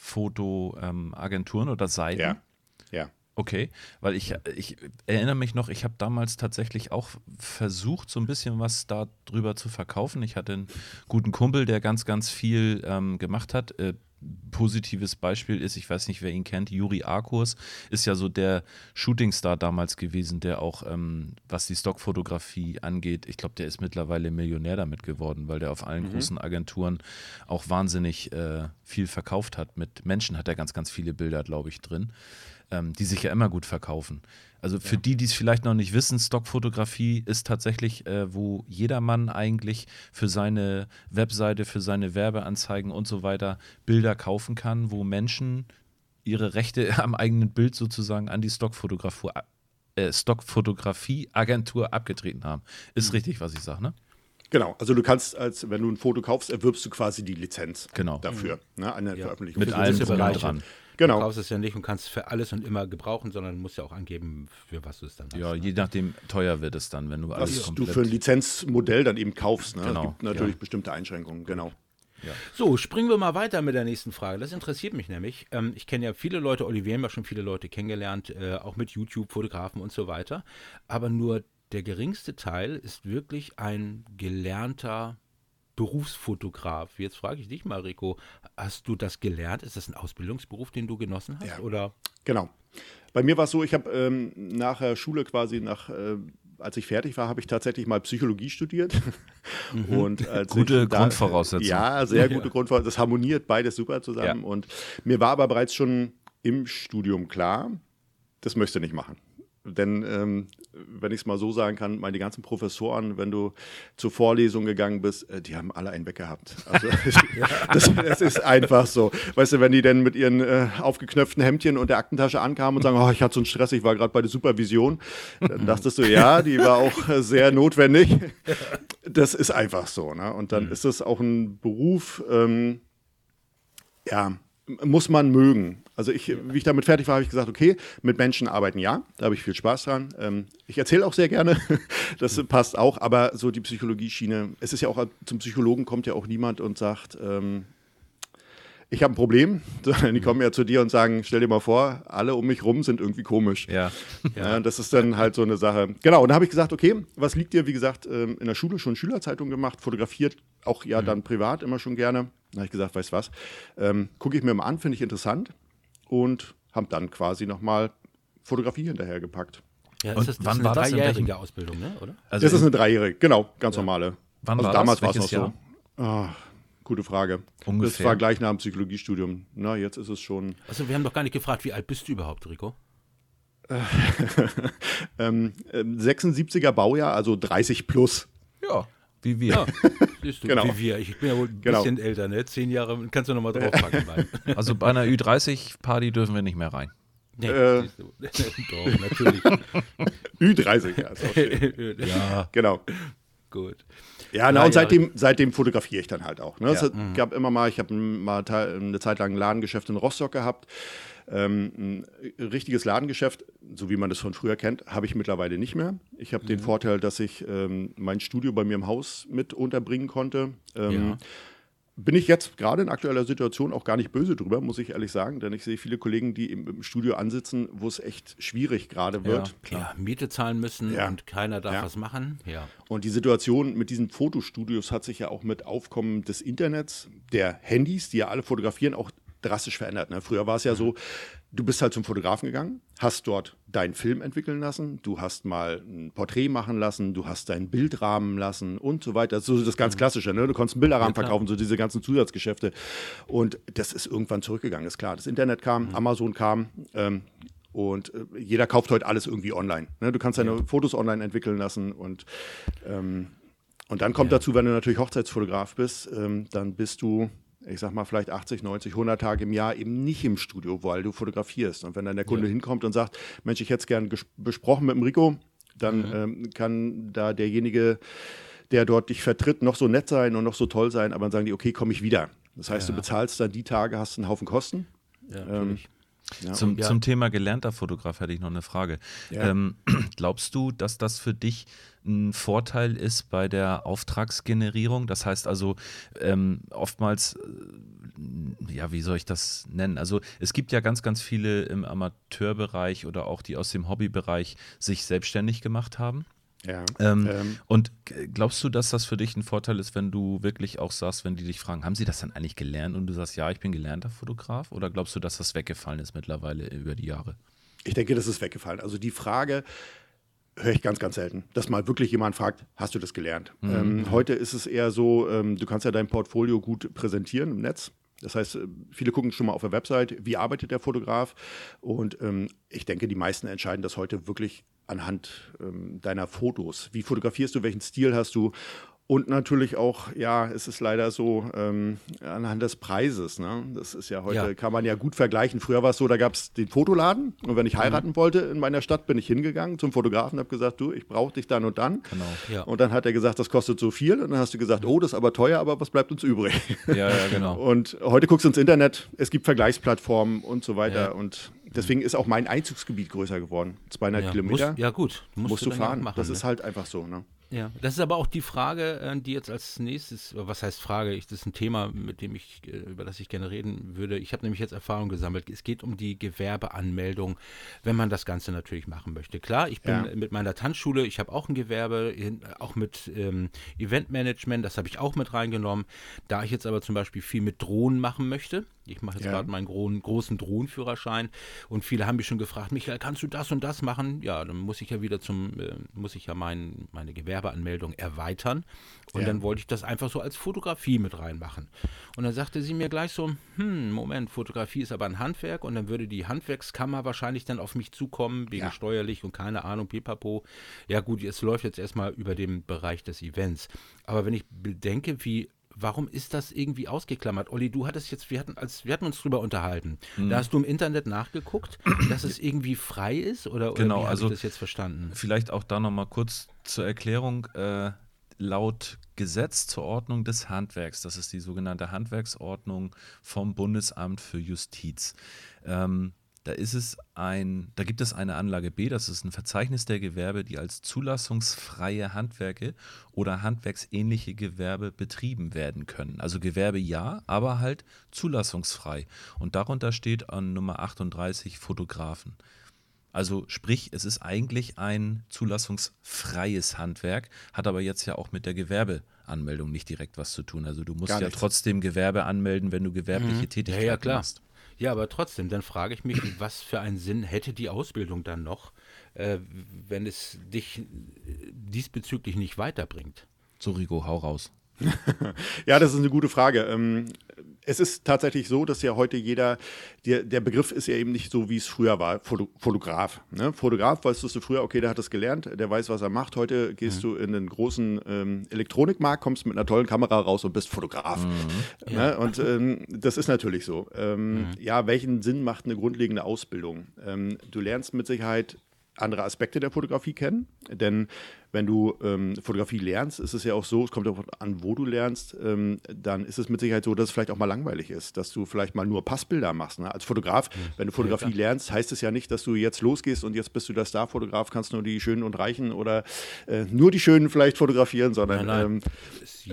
Fotoagenturen ähm, oder Seiten? Ja. Ja. Okay, weil ich, ich erinnere mich noch, ich habe damals tatsächlich auch versucht, so ein bisschen was darüber zu verkaufen. Ich hatte einen guten Kumpel, der ganz, ganz viel ähm, gemacht hat. Äh, positives Beispiel ist, ich weiß nicht, wer ihn kennt, Juri Arkurs ist ja so der Shootingstar damals gewesen, der auch, ähm, was die Stockfotografie angeht, ich glaube, der ist mittlerweile Millionär damit geworden, weil der auf allen mhm. großen Agenturen auch wahnsinnig äh, viel verkauft hat. Mit Menschen hat er ganz, ganz viele Bilder, glaube ich, drin, ähm, die sich ja immer gut verkaufen. Also für ja. die, die es vielleicht noch nicht wissen, Stockfotografie ist tatsächlich, äh, wo jedermann eigentlich für seine Webseite, für seine Werbeanzeigen und so weiter Bilder kaufen kann, wo Menschen ihre Rechte am eigenen Bild sozusagen an die Stockfotografie, äh, Stockfotografie-Agentur abgetreten haben. Ist mhm. richtig, was ich sage, ne? Genau, also du kannst, als wenn du ein Foto kaufst, erwirbst du quasi die Lizenz genau. dafür, mhm. ne, eine ja. Veröffentlichung. Mit allem dran. Genau. Du kaufst es ja nicht und kannst für alles und immer gebrauchen, sondern musst ja auch angeben, für was du es dann hast. Ja, ne? je nachdem teuer wird es dann, wenn du alles was du für ein Lizenzmodell dann eben kaufst. Ne? Genau. Es gibt natürlich ja. bestimmte Einschränkungen, genau. Ja. So, springen wir mal weiter mit der nächsten Frage. Das interessiert mich nämlich. Ähm, ich kenne ja viele Leute, Olivier haben ja schon viele Leute kennengelernt, äh, auch mit YouTube, Fotografen und so weiter. Aber nur der geringste Teil ist wirklich ein gelernter Berufsfotograf. Jetzt frage ich dich mal, Rico, hast du das gelernt? Ist das ein Ausbildungsberuf, den du genossen hast? Ja, oder? Genau. Bei mir war es so, ich habe ähm, nach der Schule quasi nach äh, als ich fertig war, habe ich tatsächlich mal Psychologie studiert. Mhm. Und gute da, Grundvoraussetzung. Ja, sehr gute ja. Grundvoraussetzung. Das harmoniert beides super zusammen. Ja. Und mir war aber bereits schon im Studium klar, das möchte ich nicht machen. Denn ähm, wenn ich es mal so sagen kann, meine ganzen Professoren, wenn du zur Vorlesung gegangen bist, äh, die haben alle einen weg gehabt. Also das, das, ist einfach so. Weißt du, wenn die denn mit ihren äh, aufgeknöpften Hemdchen und der Aktentasche ankamen und sagen, oh, ich hatte so einen Stress, ich war gerade bei der Supervision, dann dachtest du, ja, die war auch äh, sehr notwendig. Das ist einfach so. Ne? Und dann mhm. ist es auch ein Beruf, ähm, ja, muss man mögen. Also ich, wie ich damit fertig war, habe ich gesagt, okay, mit Menschen arbeiten ja, da habe ich viel Spaß dran. Ähm, ich erzähle auch sehr gerne, das passt auch, aber so die Psychologie-Schiene, es ist ja auch, zum Psychologen kommt ja auch niemand und sagt, ähm, ich habe ein Problem, die kommen ja zu dir und sagen, stell dir mal vor, alle um mich rum sind irgendwie komisch. Ja. ja das ist dann halt so eine Sache. Genau, und da habe ich gesagt, okay, was liegt dir, wie gesagt, ähm, in der Schule schon Schülerzeitung gemacht, fotografiert, auch ja mhm. dann privat immer schon gerne. Da habe ich gesagt, weißt du was, ähm, gucke ich mir mal an, finde ich interessant und habe dann quasi nochmal Fotografie hinterhergepackt. Ja, und das, das wann ist eine war das dreijährige Ausbildung, ne? oder? Also das ist eine dreijährige, genau, ganz ja. normale. Wann also war damals war es noch Jahr? so. Oh, Gute Frage. Ungefähr. Das war gleich nach dem Psychologiestudium. Na, jetzt ist es schon. Also, wir haben doch gar nicht gefragt, wie alt bist du überhaupt, Rico? ähm, 76er ähm, Baujahr, also 30 plus. Ja, wie wir. Ja, du, genau. wie wir. Ich bin ja wohl ein genau. bisschen älter, ne? Zehn Jahre, kannst du nochmal draufpacken. also bei einer Ü30-Party dürfen wir nicht mehr rein. Nee, äh, doch, natürlich. Ü30, ja, ist auch schön. ja. Genau. Gut. Ja, na, und seitdem, seitdem fotografiere ich dann halt auch. Ne? Ja. Es mhm. gab immer mal, ich habe mal eine Zeit lang ein Ladengeschäft in Rostock gehabt. Ähm, ein richtiges Ladengeschäft, so wie man das von früher kennt, habe ich mittlerweile nicht mehr. Ich habe mhm. den Vorteil, dass ich ähm, mein Studio bei mir im Haus mit unterbringen konnte. Ähm, ja bin ich jetzt gerade in aktueller Situation auch gar nicht böse drüber, muss ich ehrlich sagen, denn ich sehe viele Kollegen, die im, im Studio ansitzen, wo es echt schwierig gerade wird. Ja, ja, Miete zahlen müssen ja. und keiner darf was machen. Ja. Und die Situation mit diesen Fotostudios hat sich ja auch mit Aufkommen des Internets, der Handys, die ja alle fotografieren, auch drastisch verändert. Ne? Früher war es ja so, du bist halt zum Fotografen gegangen, hast dort deinen Film entwickeln lassen, du hast mal ein Porträt machen lassen, du hast deinen Bildrahmen lassen und so weiter. So das ganz mhm. Klassische, ne? Du konntest einen Bilderrahmen verkaufen, so diese ganzen Zusatzgeschäfte. Und das ist irgendwann zurückgegangen, ist klar. Das Internet kam, mhm. Amazon kam. Ähm, und äh, jeder kauft heute alles irgendwie online. Ne? Du kannst deine ja. Fotos online entwickeln lassen und ähm, und dann kommt ja. dazu, wenn du natürlich Hochzeitsfotograf bist, ähm, dann bist du ich sag mal, vielleicht 80, 90, 100 Tage im Jahr eben nicht im Studio, weil du fotografierst. Und wenn dann der Kunde ja. hinkommt und sagt, Mensch, ich hätte es gern besprochen mit dem Rico, dann mhm. ähm, kann da derjenige, der dort dich vertritt, noch so nett sein und noch so toll sein, aber dann sagen die, okay, komme ich wieder. Das heißt, ja. du bezahlst dann die Tage, hast einen Haufen Kosten. Ja, ähm, ja, zum, ja. zum, Thema gelernter Fotograf hätte ich noch eine Frage. Ja. Ähm, glaubst du, dass das für dich ein Vorteil ist bei der Auftragsgenerierung? Das heißt also, ähm, oftmals, äh, ja, wie soll ich das nennen? Also es gibt ja ganz, ganz viele im Amateurbereich oder auch die aus dem Hobbybereich sich selbstständig gemacht haben. Ja. Ähm, ähm. Und glaubst du, dass das für dich ein Vorteil ist, wenn du wirklich auch sagst, wenn die dich fragen, haben sie das dann eigentlich gelernt und du sagst, ja, ich bin gelernter Fotograf? Oder glaubst du, dass das weggefallen ist mittlerweile über die Jahre? Ich denke, das ist weggefallen. Also die Frage höre ich ganz, ganz selten, dass mal wirklich jemand fragt, hast du das gelernt? Mhm. Ähm, heute ist es eher so, ähm, du kannst ja dein Portfolio gut präsentieren im Netz. Das heißt, äh, viele gucken schon mal auf der Website, wie arbeitet der Fotograf. Und ähm, ich denke, die meisten entscheiden das heute wirklich anhand ähm, deiner Fotos. Wie fotografierst du, welchen Stil hast du? Und natürlich auch, ja, es ist leider so ähm, anhand des Preises. Ne? Das ist ja heute, ja. kann man ja gut vergleichen. Früher war es so, da gab es den Fotoladen und wenn ich mhm. heiraten mhm. wollte in meiner Stadt, bin ich hingegangen zum Fotografen und habe gesagt, du, ich brauche dich dann und dann. Genau. Ja. Und dann hat er gesagt, das kostet so viel. Und dann hast du gesagt, oh, das ist aber teuer, aber was bleibt uns übrig? Ja, ja, genau. Und heute guckst du ins Internet, es gibt Vergleichsplattformen und so weiter. Ja. Und deswegen ist auch mein Einzugsgebiet größer geworden. 200 ja. Kilometer. Muss, ja, gut. Musst, musst du fahren. Machen, das ne? ist halt einfach so. Ne? Ja, das ist aber auch die Frage, äh, die jetzt als nächstes, was heißt Frage? Ich, das ist ein Thema, mit dem ich, äh, über das ich gerne reden würde. Ich habe nämlich jetzt Erfahrung gesammelt. Es geht um die Gewerbeanmeldung, wenn man das Ganze natürlich machen möchte. Klar, ich bin ja. mit meiner Tanzschule, ich habe auch ein Gewerbe, auch mit ähm, Eventmanagement, das habe ich auch mit reingenommen. Da ich jetzt aber zum Beispiel viel mit Drohnen machen möchte, ich mache jetzt ja. gerade meinen gro großen Drohnenführerschein und viele haben mich schon gefragt, Michael, kannst du das und das machen? Ja, dann muss ich ja wieder zum, äh, muss ich ja mein, meine Gewerbeanmeldung erweitern. Und ja. dann wollte ich das einfach so als Fotografie mit reinmachen. Und dann sagte sie mir gleich so, hm, Moment, Fotografie ist aber ein Handwerk und dann würde die Handwerkskammer wahrscheinlich dann auf mich zukommen, wegen ja. steuerlich und keine Ahnung, pipapo. Ja gut, es läuft jetzt erstmal über den Bereich des Events. Aber wenn ich bedenke, wie warum ist das irgendwie ausgeklammert? Olli, du hattest jetzt, wir hatten, als, wir hatten uns drüber unterhalten. Mhm. Da hast du im Internet nachgeguckt, dass es irgendwie frei ist oder, genau, oder wie also das jetzt verstanden? Vielleicht auch da nochmal kurz zur Erklärung. Äh, laut Gesetz zur Ordnung des Handwerks, das ist die sogenannte Handwerksordnung vom Bundesamt für Justiz. Ähm, da ist es ein, da gibt es eine Anlage B, das ist ein Verzeichnis der Gewerbe, die als zulassungsfreie Handwerke oder handwerksähnliche Gewerbe betrieben werden können. Also Gewerbe ja, aber halt zulassungsfrei. Und darunter steht an Nummer 38 Fotografen. Also sprich, es ist eigentlich ein zulassungsfreies Handwerk, hat aber jetzt ja auch mit der Gewerbeanmeldung nicht direkt was zu tun. Also du musst ja trotzdem Gewerbe anmelden, wenn du gewerbliche Ja, Tätigkeit ja, klar. machst. Ja, aber trotzdem, dann frage ich mich, was für einen Sinn hätte die Ausbildung dann noch, äh, wenn es dich äh, diesbezüglich nicht weiterbringt? So, Rico, hau raus. Ja, das ist eine gute Frage. Ähm, es ist tatsächlich so, dass ja heute jeder, der, der Begriff ist ja eben nicht so, wie es früher war, Foto, Fotograf. Ne? Fotograf, weißt du früher, okay, der hat das gelernt, der weiß, was er macht. Heute gehst du in einen großen ähm, Elektronikmarkt, kommst mit einer tollen Kamera raus und bist Fotograf. Ne? Und ähm, das ist natürlich so. Ähm, Ja, welchen Sinn macht eine grundlegende Ausbildung? Ähm, du lernst mit Sicherheit andere Aspekte der Fotografie kennen. Denn wenn du ähm, Fotografie lernst, ist es ja auch so, es kommt auch an, wo du lernst, ähm, dann ist es mit Sicherheit so, dass es vielleicht auch mal langweilig ist, dass du vielleicht mal nur Passbilder machst. Ne? Als Fotograf, wenn du Fotografie lernst, heißt es ja nicht, dass du jetzt losgehst und jetzt bist du der Starfotograf, kannst nur die Schönen und Reichen oder äh, nur die Schönen vielleicht fotografieren, sondern Nein, nein. Ähm,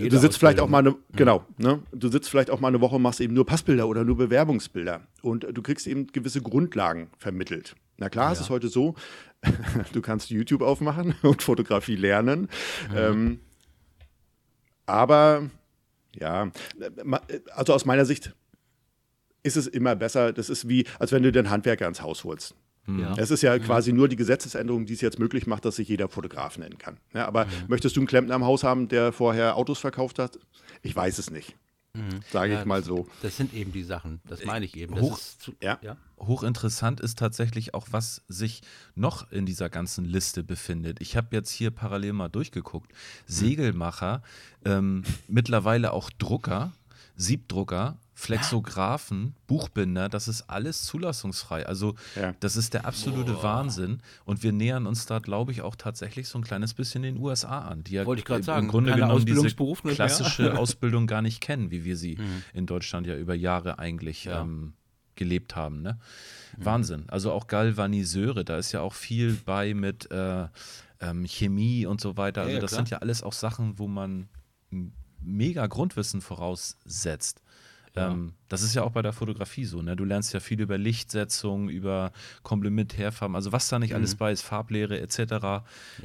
Du sitzt vielleicht auch mal eine, genau, ne? Du sitzt vielleicht auch mal eine Woche und machst eben nur Passbilder oder nur Bewerbungsbilder. Und du kriegst eben gewisse Grundlagen vermittelt. Na klar, es ist heute so, du kannst YouTube aufmachen und Fotografie lernen. Ähm, aber ja, also aus meiner Sicht ist es immer besser, das ist wie, als wenn du den Handwerker ins Haus holst. Ja. Es ist ja quasi nur die Gesetzesänderung, die es jetzt möglich macht, dass sich jeder Fotograf nennen kann. Ja, aber möchtest du einen Klempner im Haus haben, der vorher Autos verkauft hat? Ich weiß es nicht. Sage Ja, ich mal so. Das sind eben die Sachen, das meine ich eben. Das hoch- ist zu, ja. ja. Hochinteressant ist tatsächlich auch, was sich noch in dieser ganzen Liste befindet. Ich habe jetzt hier parallel mal durchgeguckt. Segelmacher, ähm, mittlerweile auch Drucker, Siebdrucker, Flexographen, Buchbinder, das ist alles zulassungsfrei. Also Ja. das ist der absolute Wahnsinn. Und wir nähern uns da, glaube ich, auch tatsächlich so ein kleines bisschen den USA an, die ja Wollte ich grad im sagen, Grunde keine genommen diese mehr. klassische Ausbildung gar nicht kennen, wie wir sie Mhm. in Deutschland ja über Jahre eigentlich Ja. ähm, gelebt haben. Ne? Mhm. Wahnsinn. Also auch Galvaniseure, da ist ja auch viel bei mit äh, ähm, Chemie und so weiter. Also Ja, ja, das klar. sind ja alles auch Sachen, wo man mega Grundwissen voraussetzt. Ähm, das ist ja auch bei der Fotografie so. Ne? Du lernst ja viel über Lichtsetzung, über Komplementärfarben, also was da nicht alles Mhm. bei ist, Farblehre etc.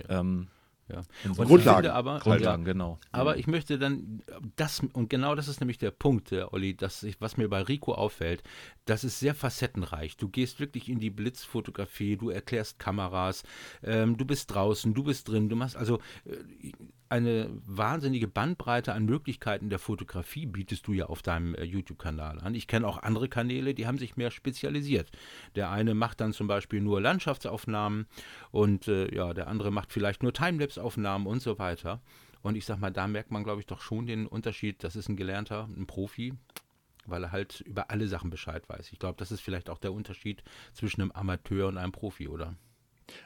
Ähm, Ja. ich Grundlagen. aber, Grundlagen, genau. Aber ich möchte dann das, und genau das ist nämlich der Punkt, der Olli, das, ich- was mir bei Rico auffällt, das ist sehr facettenreich. Du gehst wirklich in die Blitzfotografie, du erklärst Kameras, ähm, du bist draußen, du bist drin, du machst also äh, eine wahnsinnige Bandbreite an Möglichkeiten der Fotografie bietest du ja auf deinem äh, YouTube-Kanal an. Ich kenne auch andere Kanäle, die haben sich mehr spezialisiert. Der eine macht dann zum Beispiel nur Landschaftsaufnahmen und äh, ja, der andere macht vielleicht nur Timelapse-Aufnahmen und so weiter. Und ich sag mal, da merkt man, glaube ich, doch schon den Unterschied. Das ist ein Gelernter, ein Profi, weil er halt über alle Sachen Bescheid weiß. Ich glaube, das ist vielleicht auch der Unterschied zwischen einem Amateur und einem Profi, oder?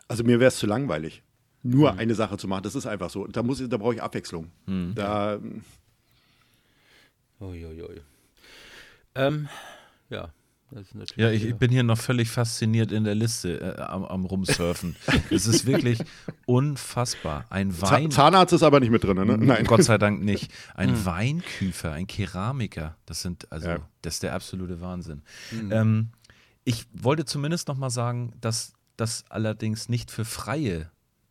Also mir wäre es zu langweilig, nur Mhm. eine Sache zu machen. Das ist einfach so. Da, muss ich, da brauche ich Abwechslung. Mhm. Da, Uiuiui. Ähm, ja, das ist natürlich. Ja, ich, bin hier noch völlig fasziniert in der Liste äh, am, am Rumsurfen. es ist wirklich unfassbar. Ein Wein. Zahnarzt ist aber nicht mit drin, ne? Nein. Gott sei Dank nicht. Ein Weinküfer, ein Keramiker. Das sind, also, Ja. das ist der absolute Wahnsinn. Ähm, ich wollte zumindest noch mal sagen, dass das allerdings nicht für Freie,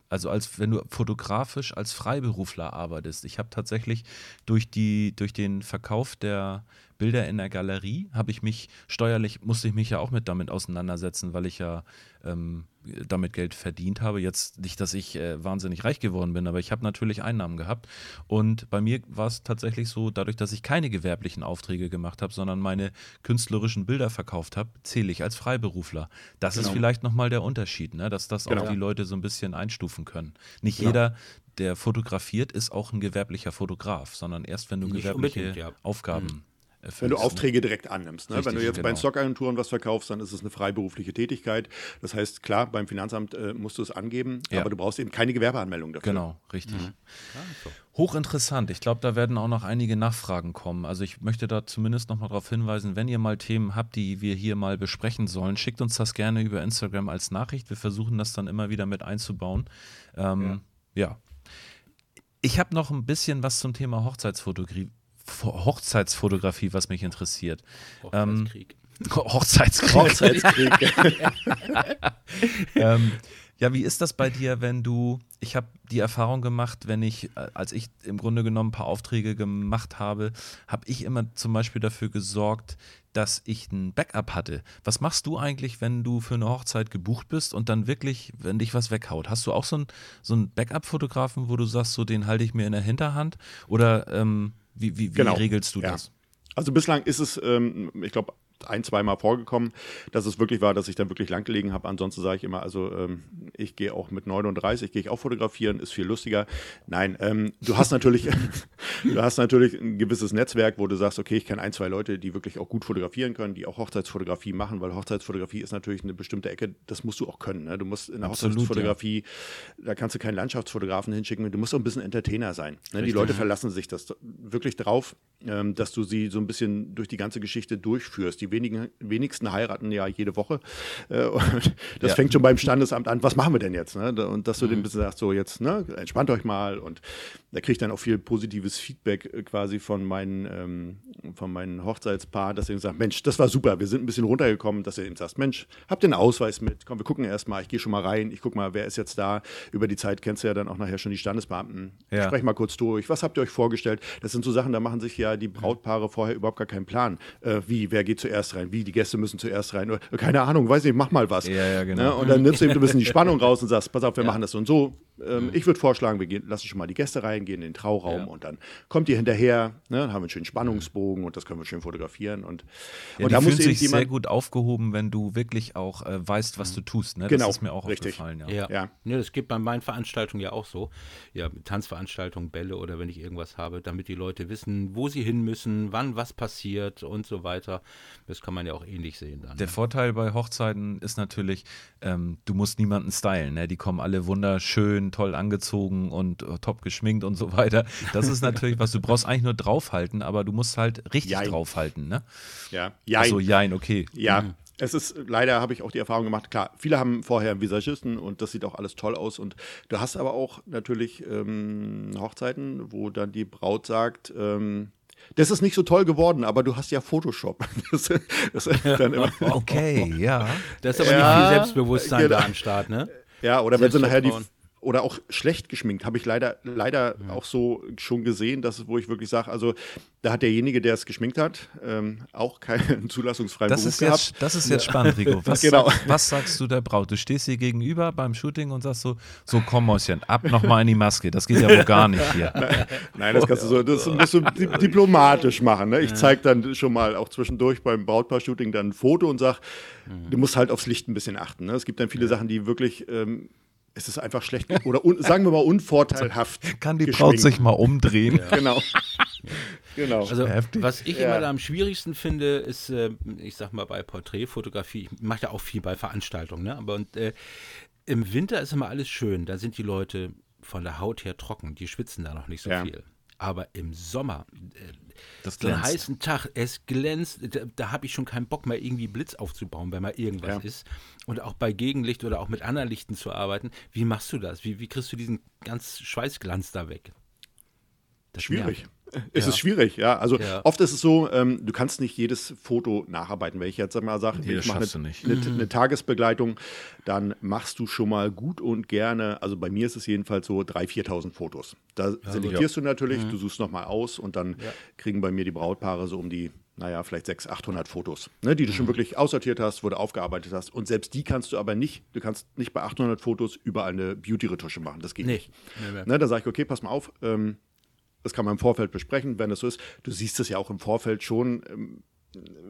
also als wenn du fotografisch als Freiberufler arbeitest. Ich habe tatsächlich durch, die, durch den Verkauf der Bilder in der Galerie, habe ich mich steuerlich, musste ich mich ja auch mit damit auseinandersetzen, weil ich ja ähm, damit Geld verdient habe. Jetzt nicht, dass ich äh, wahnsinnig reich geworden bin, aber ich habe natürlich Einnahmen gehabt. Und bei mir war es tatsächlich so, dadurch, dass ich keine gewerblichen Aufträge gemacht habe, sondern meine künstlerischen Bilder verkauft habe, zähle ich als Freiberufler. Das ist Genau. vielleicht nochmal der Unterschied, ne? dass das Genau. auch die Leute so ein bisschen einstufen können. Nicht Genau. jeder, der fotografiert, ist auch ein gewerblicher Fotograf, sondern erst wenn du Nicht gewerbliche ja. Aufgaben erfüllst. Wenn du Aufträge direkt annimmst. Ne? Richtig, Wenn du jetzt genau. bei den Stockagenturen was verkaufst, dann ist es eine freiberufliche Tätigkeit. Das heißt, klar, beim Finanzamt äh, musst du es angeben, Ja. aber du brauchst eben keine Gewerbeanmeldung dafür. Genau, richtig. So. Hochinteressant. Ich glaube, da werden auch noch einige Nachfragen kommen. Also ich möchte da zumindest noch mal darauf hinweisen, wenn ihr mal Themen habt, die wir hier mal besprechen sollen, schickt uns das gerne über Instagram als Nachricht. Wir versuchen das dann immer wieder mit einzubauen. Ähm, ja. Ich habe noch ein bisschen was zum Thema Hochzeitsfotografie, Hochzeitsfotografie was mich interessiert. Ähm, Hochzeitskrieg. Hochzeitskrieg. Hochzeitskrieg. ähm, ja, wie ist das bei dir, wenn du, ich habe die Erfahrung gemacht, wenn ich, äh, als ich im Grunde genommen ein paar Aufträge gemacht habe, habe ich immer zum Beispiel dafür gesorgt, dass ich ein Backup hatte. Was machst du eigentlich, wenn du für eine Hochzeit gebucht bist und dann wirklich, wenn dich was weghaut? Hast du auch so einen so einen Backup-Fotografen, wo du sagst, so den halte ich mir in der Hinterhand? Oder ähm, wie, wie, wie Genau. regelst du Ja. das? Also bislang ist es, ähm, ich glaube, ein, zweimal vorgekommen, dass es wirklich war, dass ich dann wirklich lang gelegen habe. Ansonsten sage ich immer, also ähm, ich gehe auch mit 39, gehe ich auch fotografieren, ist viel lustiger. Nein, ähm, du hast natürlich, du hast natürlich ein gewisses Netzwerk, wo du sagst, okay, ich kenne ein, zwei Leute, die wirklich auch gut fotografieren können, die auch Hochzeitsfotografie machen, weil Hochzeitsfotografie ist natürlich eine bestimmte Ecke, das musst du auch können. Ne? Du musst in der Absolut, Hochzeitsfotografie, da kannst du keinen Landschaftsfotografen hinschicken, du musst auch ein bisschen Entertainer sein. Ne? Die Leute verlassen sich das wirklich drauf, ähm, dass du sie so ein bisschen durch die ganze Geschichte durchführst. Die wenigen, wenigsten heiraten ja jede Woche. Äh, das Ja. fängt schon beim Standesamt an. Was machen wir denn jetzt? Ne? Und dass du dem ein bisschen sagst, so jetzt, ne, entspannt euch mal. Und da kriege ich dann auch viel positives Feedback äh, quasi von meinen, ähm, von meinen Hochzeitspaaren, dass sie eben sagen, Mensch, das war super, wir sind ein bisschen runtergekommen, dass ihr eben sagst, Mensch, habt ihr einen Ausweis mit? Komm, wir gucken erst mal, ich gehe schon mal rein, ich gucke mal, wer ist jetzt da. Über die Zeit kennst du ja dann auch nachher schon die Standesbeamten. Ja. Sprech mal kurz durch. Was habt ihr euch vorgestellt? Das sind so Sachen, da machen sich ja die Brautpaare vorher überhaupt gar keinen Plan. Äh, wie, wer geht zuerst rein? Wie, die Gäste müssen zuerst rein? Oder, keine Ahnung, weiß nicht, mach mal was. Ja, ja, genau. Ne? Und dann nimmst du eben ein bisschen die Spannung raus und sagst, pass auf, wir machen das so und so. Ähm, Ich würde vorschlagen, wir gehen, lassen schon mal die Gäste rein, gehen in den Trauraum Ja. und dann kommt ihr hinterher, ne? dann haben wir einen schönen Spannungsbogen und das können wir schön fotografieren. Und, Ja, und die da muss sich sehr jemand. gut aufgehoben, wenn du wirklich auch äh, weißt, was du tust. Ne? Genau, das ist mir auch richtig. aufgefallen. Ja. Ja. Ja. ja, das geht bei meinen Veranstaltungen ja auch so. Ja, Tanzveranstaltungen, Bälle oder wenn ich irgendwas habe, damit die Leute wissen, wo sie hin müssen, wann was passiert und so weiter. Das kann man ja auch ähnlich sehen dann. Der ne? Vorteil bei Hochzeiten ist natürlich, ähm, du musst niemanden stylen. Ne? Die kommen alle wunderschön, toll angezogen und äh, top geschminkt und so weiter. Das ist natürlich was, du brauchst eigentlich nur draufhalten, aber du musst halt richtig Jein. draufhalten. Ne? Ja, Achso, ja, jein, okay. Ja, es ist, leider habe ich auch die Erfahrung gemacht, klar, viele haben vorher einen Visagisten und das sieht auch alles toll aus. Und du hast aber auch natürlich ähm, Hochzeiten, wo dann die Braut sagt, ähm, das ist nicht so toll geworden, aber du hast ja Photoshop. Das, das ist dann immer, Okay, ja. Das ist aber Ja, nicht viel Selbstbewusstsein genau. da am Start, ne? ja, oder wenn sie nachher die. Oder auch schlecht geschminkt, habe ich leider, leider auch so schon gesehen, dass, wo ich wirklich sage, also da hat derjenige, der es geschminkt hat, ähm, auch keinen zulassungsfreien Das Beruf ist, gehabt. jetzt, das ist jetzt spannend, Rico. Was, Genau. was sagst du der Braut? Du stehst hier gegenüber beim Shooting und sagst so, so komm Mäuschen, ab nochmal in die Maske. Das geht ja wohl gar nicht hier. Nein, das kannst du so, das musst du di- diplomatisch machen. Ne? Ich zeige dann schon mal auch zwischendurch beim Brautpaar-Shooting dann ein Foto und sag, du musst halt aufs Licht ein bisschen achten. Ne? Es gibt dann viele Sachen, die wirklich, ähm, es ist einfach schlecht oder un, sagen wir mal unvorteilhaft. Kann die. Braut sich mal umdrehen? Genau. genau. Also, Heftig. was ich Ja. immer da am schwierigsten finde, ist, äh, ich sag mal, bei Porträtfotografie, ich mache ja auch viel bei Veranstaltungen, ne? aber und, äh, im Winter ist immer alles schön, da sind die Leute von der Haut her trocken, die schwitzen da noch nicht so Ja. viel. Aber im Sommer, Das so einen glänzt. heißen Tag, es glänzt, da, da habe ich schon keinen Bock mehr, irgendwie Blitz aufzubauen, wenn mal irgendwas Ja. ist. Und auch bei Gegenlicht oder auch mit anderen Lichten zu arbeiten. Wie machst du das? Wie, wie kriegst du diesen ganz Schweißglanz da weg? Das Schwierig. nervt. Es Ja. ist schwierig, ja. Also Ja. oft ist es so, ähm, du kannst nicht jedes Foto nacharbeiten. Wenn ich jetzt mal sage, Nee, das ich mache du eine, nicht. eine, eine Tagesbegleitung, dann machst du schon mal gut und gerne, also bei mir ist es jedenfalls so 3.000, 4.000 Fotos. Da selektierst du natürlich, du suchst nochmal aus und dann kriegen bei mir die Brautpaare so um die naja, vielleicht 600, 800 Fotos, ne, die du schon wirklich aussortiert hast, wo du aufgearbeitet hast. Und selbst die kannst du aber nicht, du kannst nicht bei 800 Fotos überall eine Beauty-Retusche machen. Das geht Nee. nicht. Nee, nee. Ne, da sage ich, okay, pass mal auf, ähm, das kann man im Vorfeld besprechen, wenn es so ist. Du siehst es ja auch im Vorfeld schon, ähm,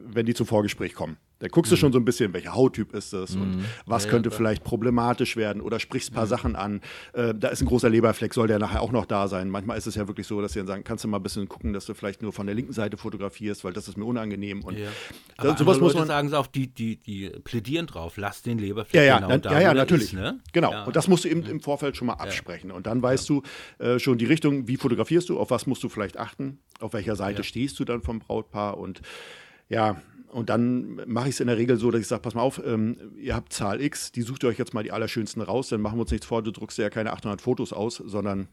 wenn die zum Vorgespräch kommen. Da guckst du schon so ein bisschen, welcher Hauttyp ist das und was Ja, ja, könnte klar. vielleicht problematisch werden oder sprichst ein paar Sachen an. Äh, da ist ein großer Leberfleck, soll der nachher auch noch da sein. Manchmal ist es ja wirklich so, dass sie dann sagen, kannst du mal ein bisschen gucken, dass du vielleicht nur von der linken Seite fotografierst, weil das ist mir unangenehm. Und Ja. da, Aber sowas muss man. sagen auch, die, die, die plädieren drauf, lass den Leberfleck Ja, ja, genau na, da, ja, ja, natürlich. Ist, ne? Genau. Ja. Und das musst du eben im Vorfeld schon mal absprechen. Und dann weißt du äh, schon die Richtung, wie fotografierst du, auf was musst du vielleicht achten, auf welcher Seite Ja. stehst du dann vom Brautpaar und ja. Und dann mache ich es in der Regel so, dass ich sage, pass mal auf, ähm, ihr habt Zahl X, die sucht ihr euch jetzt mal die allerschönsten raus, dann machen wir uns nichts vor, du druckst ja keine 800 Fotos aus, sondern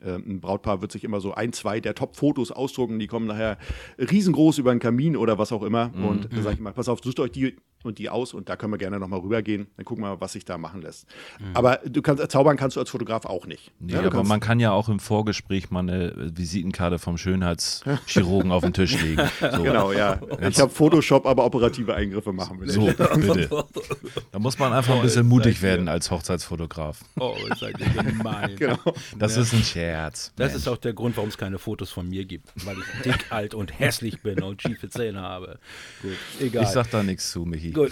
äh, ein Brautpaar wird sich immer so ein, zwei der Top-Fotos ausdrucken, die kommen nachher riesengroß über den Kamin oder was auch immer. Und dann sage ich mal, pass auf, sucht euch die und die aus und da können wir gerne nochmal rübergehen. Dann gucken wir mal, was sich da machen lässt. Aber du kannst, zaubern kannst du als Fotograf auch nicht. Nee, Ja, aber kannst- man kann ja auch im Vorgespräch mal eine Visitenkarte vom Schönheitschirurgen auf den Tisch legen. So, Genau, ja. Ich habe Photoshop, aber operative Eingriffe machen will. so bitte. Da muss man einfach ein bisschen mutig werden als Hochzeitsfotograf. Oh, seid ihr gemein. Genau. Das ist ein Scherz. Das Mensch. ist auch der Grund, warum es keine Fotos von mir gibt, weil ich dick, alt und hässlich bin und schiefe Zähne habe. Gut, egal. ich sag da nichts zu, Michi. Gut.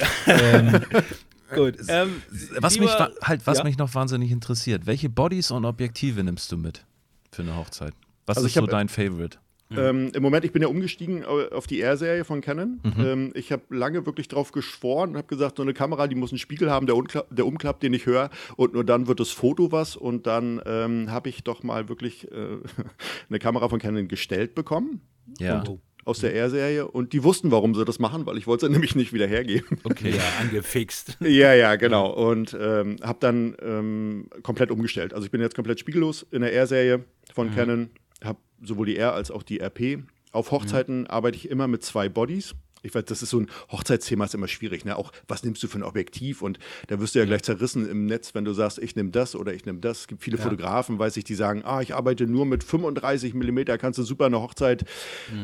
Gut. Ähm, Was, lieber- mich, halt, was Ja? mich noch wahnsinnig interessiert, welche Bodies und Objektive nimmst du mit für eine Hochzeit? Was Also ist ich so hab- dein Favorite? Ähm, Im Moment, ich bin ja umgestiegen au- auf die R-Serie von Canon. Mhm. Ähm, ich habe lange wirklich drauf geschworen und habe gesagt, so eine Kamera, die muss einen Spiegel haben, der, unkla- der umklappt, den ich höre. Und nur dann wird das Foto was. Und dann ähm, habe ich doch mal wirklich äh, eine Kamera von Canon gestellt bekommen Ja. Oh, aus der R-Serie. Und die wussten, warum sie das machen, weil ich wollte sie nämlich nicht wieder hergeben. Okay. ja, angefixt. Ja, ja, genau. Und ähm, habe dann ähm, komplett umgestellt. Also ich bin jetzt komplett spiegellos in der R-Serie von Mhm. Canon. Habe sowohl die R als auch die RP. Auf Hochzeiten arbeite ich immer mit zwei Bodies. Ich weiß, das ist so ein Hochzeitsthema, ist immer schwierig. Ne? Auch was nimmst du für ein Objektiv? Und da wirst du ja gleich zerrissen im Netz, wenn du sagst, ich nehme das oder ich nehme das. Es gibt viele Fotografen, weiß ich, die sagen, ah, ich arbeite nur mit 35 Millimeter, kannst du super eine Hochzeit,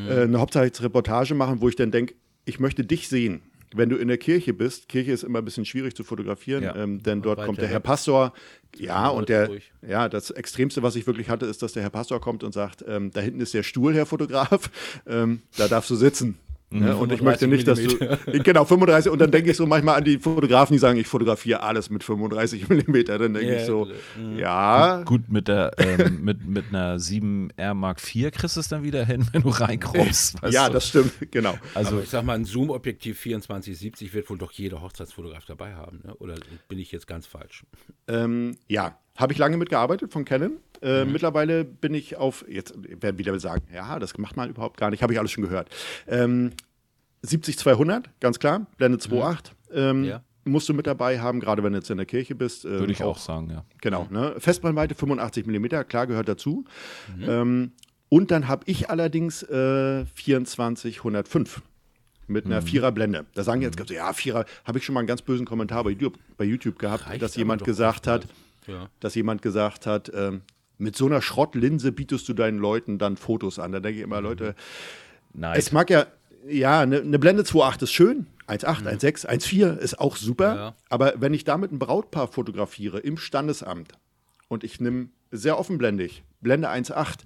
äh, eine Hochzeitsreportage machen, wo ich dann denke, ich möchte dich sehen. Wenn du in der Kirche bist, Kirche ist immer ein bisschen schwierig zu fotografieren, Ja. ähm, denn dort kommt der Herr. Pastor. Ja, und der, ruhig. ja, das Extremste, was ich wirklich hatte, ist, dass der Herr Pastor kommt und sagt, ähm, da hinten ist der Stuhl, Herr Fotograf, ähm, da darfst du sitzen. Mhm. Ne? Und ich möchte 35 nicht, dass du. Genau, 35. Und dann denke ich so manchmal an die Fotografen, die sagen, ich fotografiere alles mit 35 Millimeter. Dann denke Ja, ich so, mhm. ja, Gut, mit, der, ähm, mit, mit einer 7R Mark IV kriegst du es dann wieder hin, wenn du reinkroppst. weißt ja, du? das stimmt, genau. Also Also, ich sag mal, ein Zoom-Objektiv 2470 wird wohl doch jeder Hochzeitsfotograf dabei haben. Ne? Oder bin ich jetzt ganz falsch? Ähm, ja, habe ich lange mitgearbeitet von Canon. Äh, Mittlerweile bin ich auf, jetzt werden wieder sagen, ja, das macht man überhaupt gar nicht, habe ich alles schon gehört. Ähm, 70-200, ganz klar, Blende 2.8. Ähm, Ja. Musst du mit dabei haben, gerade wenn du jetzt in der Kirche bist. ähm, würde ich auch sagen, ja. Genau, ne? Festbrennweite 85 mm, klar gehört dazu. Ähm, und dann habe ich allerdings äh, 24 105 mit einer Vierer Blende. Da sagen jetzt, so, ja, Vierer, habe ich schon mal einen ganz bösen Kommentar bei YouTube, bei YouTube gehabt, Reicht dass jemand gesagt hat. Ja. dass jemand gesagt hat, ähm, mit so einer Schrottlinse bietest du deinen Leuten dann Fotos an. Da denke ich immer, Leute, Nein. es mag ja, ja, eine ne Blende 2.8 ist schön, 1.8, 1.6, 1.4 ist auch super, Ja. aber wenn ich damit ein Brautpaar fotografiere im Standesamt und ich nehme sehr offenblendig Blende 1.8,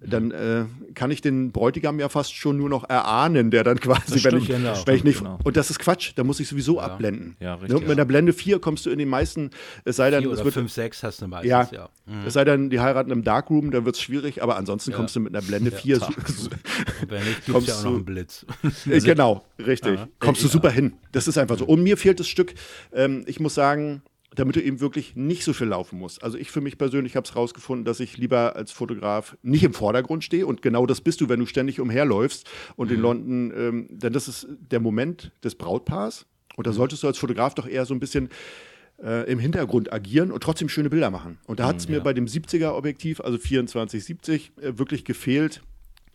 dann äh, kann ich den Bräutigam ja fast schon nur noch erahnen, der dann quasi, wenn stimmt, ich, genau. wenn ich nicht, Genau. und das ist Quatsch, da muss ich sowieso abblenden. Ja, Ne, richtig. Und mit der Blende 4 kommst du in den meisten, es sei denn, Vier es wird 5, 6 hast du meistens, ja, ja. es sei denn, die heiraten im Darkroom, dann wird es schwierig, aber ansonsten Ja. kommst du mit einer Blende 4 su- Und wenn nicht, gibt es Kommst ja auch noch einen Blitz. Äh, genau, richtig. Kommst du Ja. super hin. Das ist einfach so. Und mir fehlt das Stück, ähm, ich muss sagen, damit du eben wirklich nicht so viel laufen musst. Also ich für mich persönlich habe es rausgefunden, dass ich lieber als Fotograf nicht im Vordergrund stehe. Und genau das bist du, wenn du ständig umherläufst und in London, ähm, denn das ist der Moment des Brautpaars. Und da solltest du als Fotograf doch eher so ein bisschen äh, im Hintergrund agieren und trotzdem schöne Bilder machen. Und da hat es mir bei dem 70er Objektiv, also 2470, äh, wirklich gefehlt,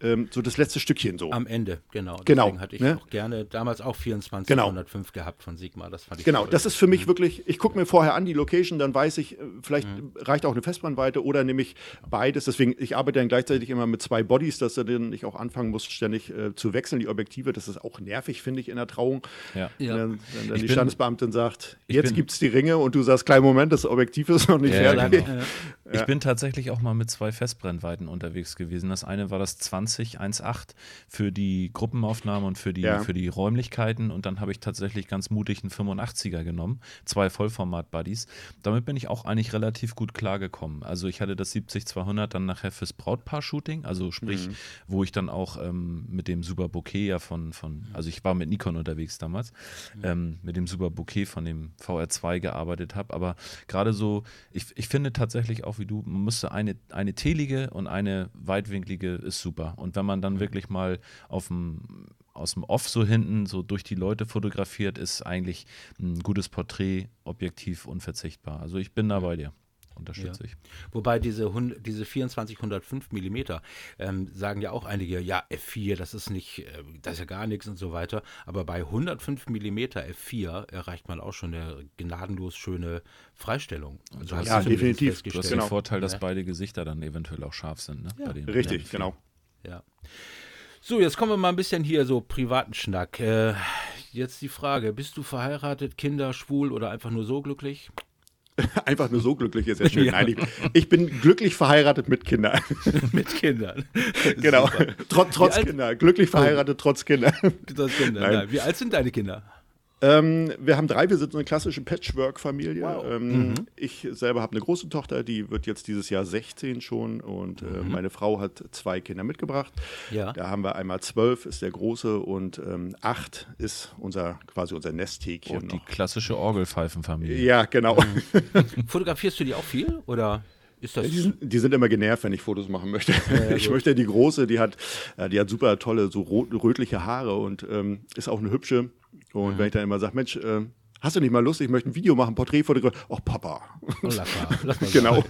ähm, so das letzte Stückchen so. Am Ende, genau. Genau, Deswegen hatte ich ne? auch gerne damals auch 24 Genau. 105 gehabt von Sigma. Das fand ich Genau, toll. das ist für mich wirklich, ich gucke mir vorher an die Location, dann weiß ich, äh, vielleicht reicht auch eine Festbrennweite oder nehme ich beides. Deswegen, ich arbeite dann gleichzeitig immer mit zwei Bodies, dass du dann nicht auch anfangen musst, ständig äh, zu wechseln, die Objektive. Das ist auch nervig, finde ich, in der Trauung. Ja. Ja. Wenn, wenn dann Ich die bin- Standesbeamtin sagt, ich jetzt gibt es die Ringe und du sagst, kleinen Moment, das Objektiv ist noch nicht Ja, fertig. genau. Ich bin tatsächlich auch mal mit zwei Festbrennweiten unterwegs gewesen. Das eine war das 2018 für die Gruppenaufnahme und für die, Ja. für die Räumlichkeiten. Und dann habe ich tatsächlich ganz mutig einen 85er genommen. Zwei Vollformat-Buddies. Damit bin ich auch eigentlich relativ gut klargekommen. Also ich hatte das 70-200 dann nachher fürs Brautpaar-Shooting. Also sprich, wo ich dann auch ähm, mit dem Super Bouquet ja von, von, also ich war mit Nikon unterwegs damals, ähm, mit dem Super Bouquet von dem VR2 gearbeitet habe. Aber gerade so, ich, ich finde tatsächlich auch wie du, man müsste eine, eine telige und eine weitwinklige ist super. Und wenn man dann wirklich mal auf dem aus dem Off so hinten so durch die Leute fotografiert, ist eigentlich ein gutes Porträt objektiv unverzichtbar. Also ich bin da bei dir. Unterstütze Ja. ich. Wobei diese, Hund- diese 24 105 Millimeter ähm, sagen ja auch einige, ja, F4, das ist nicht, äh, das ist ja gar nichts und so weiter. Aber bei 105 Millimeter F4 erreicht man auch schon eine gnadenlos schöne Freistellung. Also hast Ja, definitiv. Du hast festgestellt. den Genau. Vorteil, dass Ja. beide Gesichter dann eventuell auch scharf sind. Ne? Ja, Bei den- Richtig, genau. Ja. So, jetzt kommen wir mal ein bisschen hier so privaten Schnack. Äh, jetzt die Frage, bist du verheiratet, Kinder, schwul oder einfach nur so glücklich? Einfach nur so glücklich ist ja schön. Ja. Nein, ich, ich bin glücklich verheiratet mit Kindern. Mit Kindern. genau. Super. Trotz, trotz Kinder. Glücklich verheiratet, trotz Kinder. Das Kinder. Nein. Nein. Wie alt sind deine Kinder? Ähm, wir haben drei, wir sind so eine klassische Patchwork-Familie. Wow. Ähm, Ich selber habe eine große Tochter, die wird jetzt dieses Jahr 16 schon und äh, meine Frau hat zwei Kinder mitgebracht. Ja. Da haben wir einmal zwölf, ist der große und ähm, acht ist unser quasi unser Nesthäkchen Und die noch. klassische Orgelpfeifenfamilie. Ja, genau. Fotografierst du die auch viel oder ist das Die sind, die sind immer genervt, wenn ich Fotos machen möchte. ich gut. möchte die große, die hat, äh, die hat super tolle, so rot, rötliche Haare und ähm, ist auch eine hübsche. Und wenn ich dann immer sage, Mensch, ähm, hast du nicht mal Lust, ich möchte ein Video machen, Porträt fotografieren. Oh, Papa. Oh, lass mal, lass mal genau.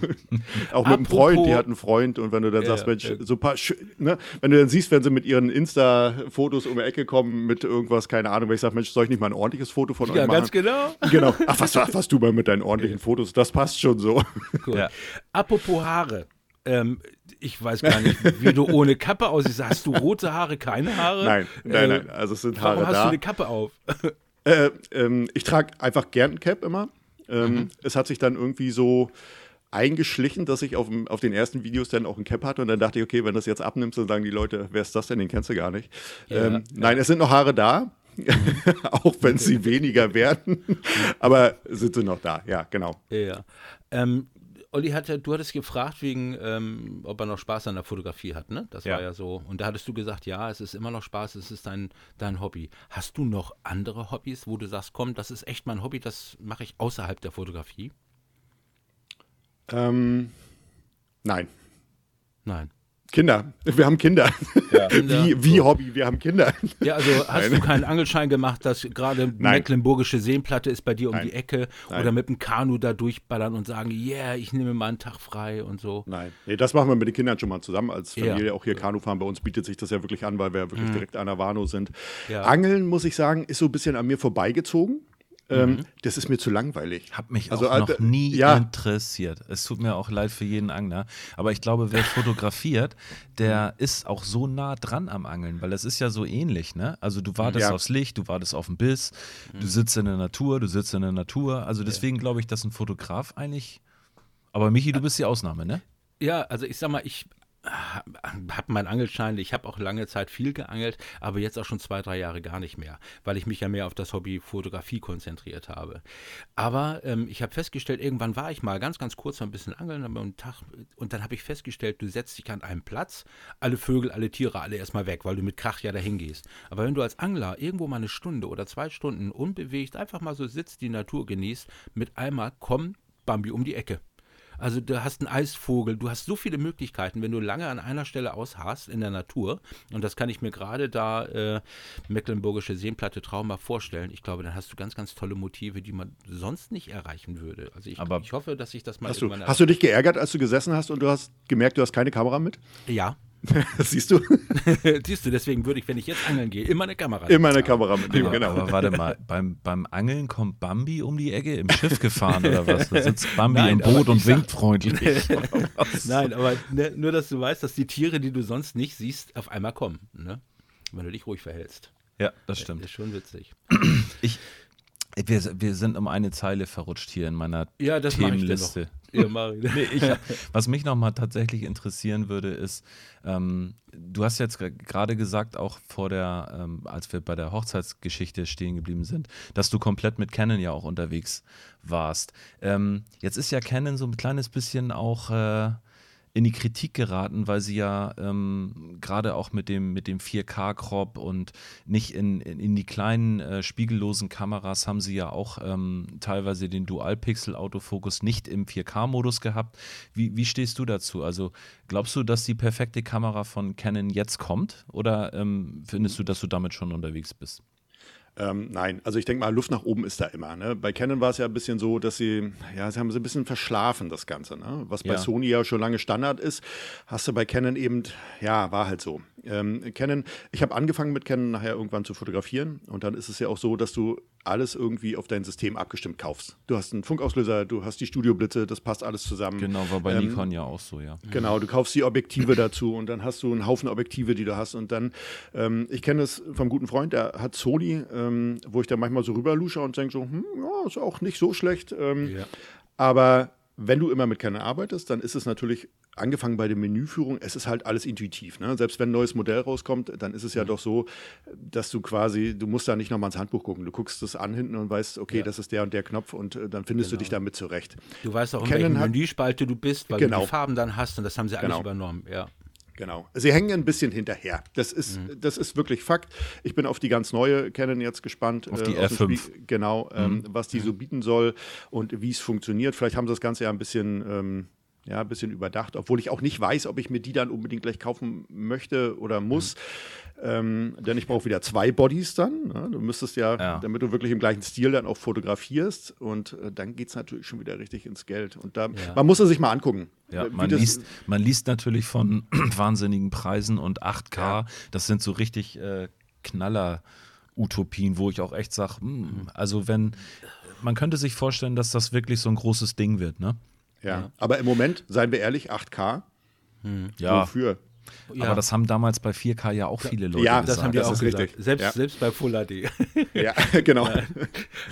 auch mit einem Freund, die hat einen Freund und wenn du dann Ja, sagst, Mensch, ja. so ein paar, ne, wenn du dann siehst, wenn sie mit ihren Insta-Fotos um die Ecke kommen mit irgendwas, keine Ahnung, wenn ich sage, Mensch, soll ich nicht mal ein ordentliches Foto von Ja, euch machen? ganz genau. Genau. Ach, was, was, was du mal mit deinen ordentlichen Fotos, das passt schon so. Cool. Ja. Apropos Haare. Ähm, ich weiß gar nicht, wie du ohne Kappe aussiehst. Hast du rote Haare, keine Haare? Nein, nein, Äh, nein. Also es sind Warum Haare hast da. du eine Kappe auf? Äh, ähm, ich trage einfach gern ein Cap immer. Ähm, Mhm. Es hat sich dann irgendwie so eingeschlichen, dass ich auf, auf den ersten Videos dann auch ein Cap hatte und dann dachte ich, okay, wenn das jetzt abnimmst, dann sagen die Leute, wer ist das denn, den kennst du gar nicht. Ja, ähm, Nein, es sind noch Haare da, auch wenn sie weniger werden, aber sind sie noch da, ja, genau. Ja. Ähm, Olli hatte, du hattest gefragt, wegen, ähm, ob er noch Spaß an der Fotografie hat, ne? Das Ja. war ja so. Und da hattest du gesagt, ja, es ist immer noch Spaß, es ist dein, dein Hobby. Hast du noch andere Hobbys, wo du sagst, komm, das ist echt mein Hobby, das mache ich außerhalb der Fotografie? Ähm, nein. Nein. Kinder, wir haben Kinder. Kinder. Wie, wie Hobby, wir haben Kinder. Ja, also hast du keinen Angelschein gemacht, dass gerade Mecklenburgische Seenplatte ist bei dir um Nein. die Ecke Nein. oder mit dem Kanu da durchballern und sagen, yeah, ich nehme mal einen Tag frei und so. Nein, nee, das machen wir mit den Kindern schon mal zusammen als Ja. Familie. Auch hier Kanufahren bei uns bietet sich das ja wirklich an, weil wir ja wirklich direkt an der Warnow sind. Ja. Angeln, muss ich sagen, ist so ein bisschen an mir vorbeigezogen. Ähm, das ist mir zu langweilig. Hat mich Also, auch noch nie ja. interessiert. Es tut mir auch leid für jeden Angler. Aber ich glaube, wer fotografiert, der ist auch so nah dran am Angeln, weil das ist ja so ähnlich, ne? Also du wartest Ja. aufs Licht, du wartest auf den Biss, du sitzt in der Natur, du sitzt in der Natur. Also deswegen glaube ich, dass ein Fotograf eigentlich. Aber Michi, du bist die Ausnahme, ne? Ja, also ich sag mal, ich habe meinen Angelschein, ich habe auch lange Zeit viel geangelt, aber jetzt auch schon zwei, drei Jahre gar nicht mehr, weil ich mich ja mehr auf das Hobby Fotografie konzentriert habe. Aber ähm, ich habe festgestellt, irgendwann war ich mal ganz, ganz kurz mal ein bisschen angeln einen Tag, und dann habe ich festgestellt, du setzt dich an einen Platz, alle Vögel, alle Tiere, alle erstmal weg, weil du mit Krach ja dahin gehst. Aber wenn du als Angler irgendwo mal eine Stunde oder zwei Stunden unbewegt einfach mal so sitzt, die Natur genießt, mit einmal kommt Bambi um die Ecke. Also du hast einen Eisvogel, du hast so viele Möglichkeiten, wenn du lange an einer Stelle ausharrst in der Natur. Und das kann ich mir gerade da äh, Mecklenburgische Seenplatte traumhaft vorstellen. Ich glaube, dann hast du ganz, ganz tolle Motive, die man sonst nicht erreichen würde. Also ich, Aber- ich hoffe, dass ich das mal Hast du, hast du dich geärgert, als du gesessen hast und du hast gemerkt, du hast keine Kamera mit? Ja. Das siehst du? Siehst du, deswegen würde ich, wenn ich jetzt angeln gehe, immer eine Kamera. Immer eine Kamera mitnehmen, genau. aber warte mal, beim, beim Angeln kommt Bambi um die Ecke im Schiff gefahren oder was? Da sitzt Bambi Nein, im Boot und sag- winkt freundlich. Nein, aber ne, nur, dass du weißt, dass die Tiere, die du sonst nicht siehst, auf einmal kommen. Ne? Wenn du dich ruhig verhältst. Ja, das stimmt. Ist schon witzig. Ich, wir, wir sind um eine Zeile verrutscht hier in meiner Ja, das Themenliste. Ja, ich. Nee, ich, was mich nochmal tatsächlich interessieren würde, ist, ähm, du hast jetzt gerade gesagt, auch vor der, ähm, als wir bei der Hochzeitsgeschichte stehen geblieben sind, dass du komplett mit Canon ja auch unterwegs warst. Ähm, jetzt ist ja Canon so ein kleines bisschen auch äh, in die Kritik geraten, weil sie ja ähm, gerade auch mit dem, mit dem 4K-Crop und nicht in, in, in die kleinen äh, spiegellosen Kameras haben sie ja auch ähm, teilweise den Dual-Pixel-Autofokus nicht im 4K-Modus gehabt. Wie, wie stehst du dazu? Also glaubst du, dass die perfekte Kamera von Canon jetzt kommt oder ähm, findest du, dass du damit schon unterwegs bist? Ähm, nein, also ich denke mal, Luft nach oben ist da immer. Ne? Bei Canon war es ja ein bisschen so, dass sie, ja, sie haben so ein bisschen verschlafen, das Ganze. Ne? Was bei ja. Sony ja schon lange Standard ist, hast du bei Canon eben, ja, war halt so. Ähm, Canon, ich habe angefangen mit Canon nachher irgendwann zu fotografieren und dann ist es ja auch so, dass du alles irgendwie auf dein System abgestimmt kaufst. Du hast einen Funkauslöser, du hast die Studioblitze, das passt alles zusammen. Genau, war bei ähm, Nikon ja auch so, ja. Genau, du kaufst die Objektive dazu und dann hast du einen Haufen Objektive, die du hast und dann, ähm, ich kenne es vom guten Freund, der hat Sony, ähm, wo ich da manchmal so rüberlusche und denke so, hm, ja, ist auch nicht so schlecht. Ähm, ja. Aber wenn du immer mit Canon arbeitest, dann ist es natürlich, angefangen bei der Menüführung, es ist halt alles intuitiv. Ne? Selbst wenn ein neues Modell rauskommt, dann ist es ja mhm. doch so, dass du quasi, du musst da nicht nochmal ins Handbuch gucken. Du guckst es an hinten und weißt, okay, ja. das ist der und der Knopf und äh, dann findest genau. du dich damit zurecht. Du weißt auch, in Canon welcher Menüspalte du bist, weil genau. du die Farben dann hast und das haben sie alles genau. übernommen. Ja. Genau. Sie hängen ein bisschen hinterher. Das ist, mhm. das ist wirklich Fakt. Ich bin auf die ganz neue Canon jetzt gespannt. Auf die äh, R5. genau, ähm, mhm. was die so bieten soll und wie es funktioniert. Vielleicht haben sie das Ganze ja ein bisschen. Ähm, ja, ein bisschen überdacht, obwohl ich auch nicht weiß, ob ich mir die dann unbedingt gleich kaufen möchte oder muss. Mhm. Ähm, denn ich brauche wieder zwei Bodies dann. Ne? Du müsstest ja, ja, damit du wirklich im gleichen Stil dann auch fotografierst. Und äh, dann geht es natürlich schon wieder richtig ins Geld. Und da, ja. man muss es sich mal angucken. Ja, man, liest, man liest natürlich von wahnsinnigen Preisen und 8K. Ja. Das sind so richtig äh, Knaller-Utopien, wo ich auch echt sage, hm, also wenn, man könnte sich vorstellen, dass das wirklich so ein großes Ding wird, ne? Ja, aber im Moment, seien wir ehrlich, 8K. Hm. Ja. Wofür? Ja. Aber das haben damals bei 4K ja auch viele Leute ja, gesagt. Ja, das haben die das auch gesagt. Selbst, ja. selbst bei Full HD. Ja, genau. Nein.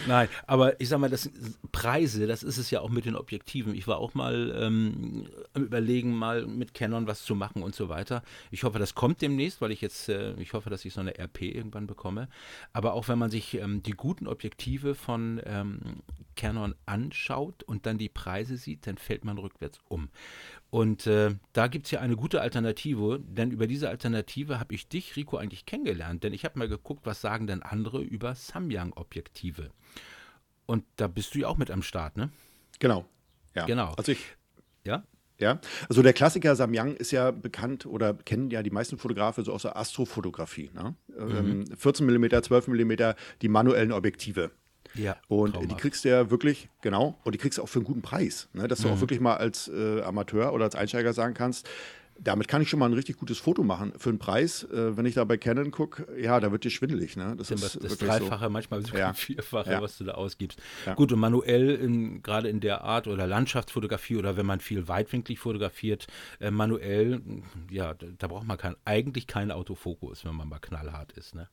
Nein. aber ich sag mal, das Preise, das ist es ja auch mit den Objektiven. Ich war auch mal ähm, am Überlegen, mal mit Canon was zu machen und so weiter. Ich hoffe, das kommt demnächst, weil ich jetzt, äh, ich hoffe, dass ich so eine RP irgendwann bekomme. Aber auch wenn man sich ähm, die guten Objektive von ähm, Canon anschaut und dann die Preise sieht, dann fällt man rückwärts um. Und äh, da gibt es ja eine gute Alternative, denn über diese Alternative habe ich dich, Rico, eigentlich kennengelernt. Denn ich habe mal geguckt, was sagen denn andere über Samyang-Objektive. Und da bist du ja auch mit am Start, ne? Genau. Ja. Genau. Also ich. Ja? Ja, also der Klassiker Samyang ist ja bekannt oder kennen ja die meisten Fotografen so aus der Astrofotografie. Ne? Mhm. 14 mm, 12 mm, die manuellen Objektive. Ja, und traumhaft. die kriegst du ja wirklich, genau, und die kriegst du auch für einen guten Preis. Ne? Dass du mhm. auch wirklich mal als äh, Amateur oder als Einsteiger sagen kannst, damit kann ich schon mal ein richtig gutes Foto machen. Für einen Preis, äh, wenn ich da bei Canon gucke, ja, da wird dir schwindelig. Ne? Das, ist das Dreifache, so. manchmal sogar ja. Vierfache, ja. was du da ausgibst. Ja. Gut, und manuell, gerade in der Art oder Landschaftsfotografie oder wenn man viel weitwinklig fotografiert, äh, manuell, ja, da, da braucht man kein, eigentlich keinen Autofokus, wenn man mal knallhart ist. Ne?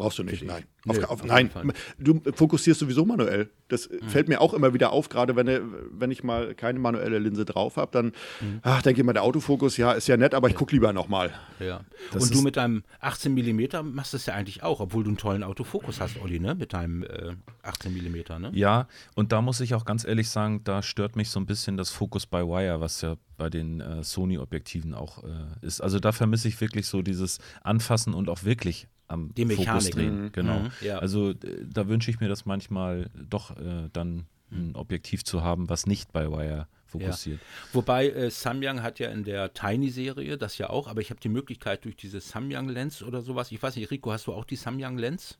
Brauchst du nicht, nein. Auf, Nö, auf, nein, du fokussierst sowieso manuell. Das mhm. fällt mir auch immer wieder auf, gerade wenn, wenn ich mal keine manuelle Linse drauf habe, dann mhm. ach, denke ich mal, der Autofokus, ja, ist ja nett, aber ich gucke lieber nochmal. Ja. Und du mit deinem 18 mm machst das ja eigentlich auch, obwohl du einen tollen Autofokus hast, Olli, ne? Mit deinem äh, 18 mm, ne? Ja, und da muss ich auch ganz ehrlich sagen, da stört mich so ein bisschen das Focus by Wire, was ja bei den äh, Sony-Objektiven auch äh, ist. Also da vermisse ich wirklich so dieses Anfassen und auch wirklich am Die Mechanik. Fokus drehen. Mhm. Genau. Mhm. Ja. Also äh, da wünsche ich mir das manchmal doch äh, dann ein Objektiv zu haben, was nicht bei Wire fokussiert. Ja. Wobei äh, Samyang hat ja in der Tiny-Serie das ja auch, aber ich habe die Möglichkeit durch diese Samyang-Lens oder sowas, ich weiß nicht, Rico, hast du auch die Samyang-Lens?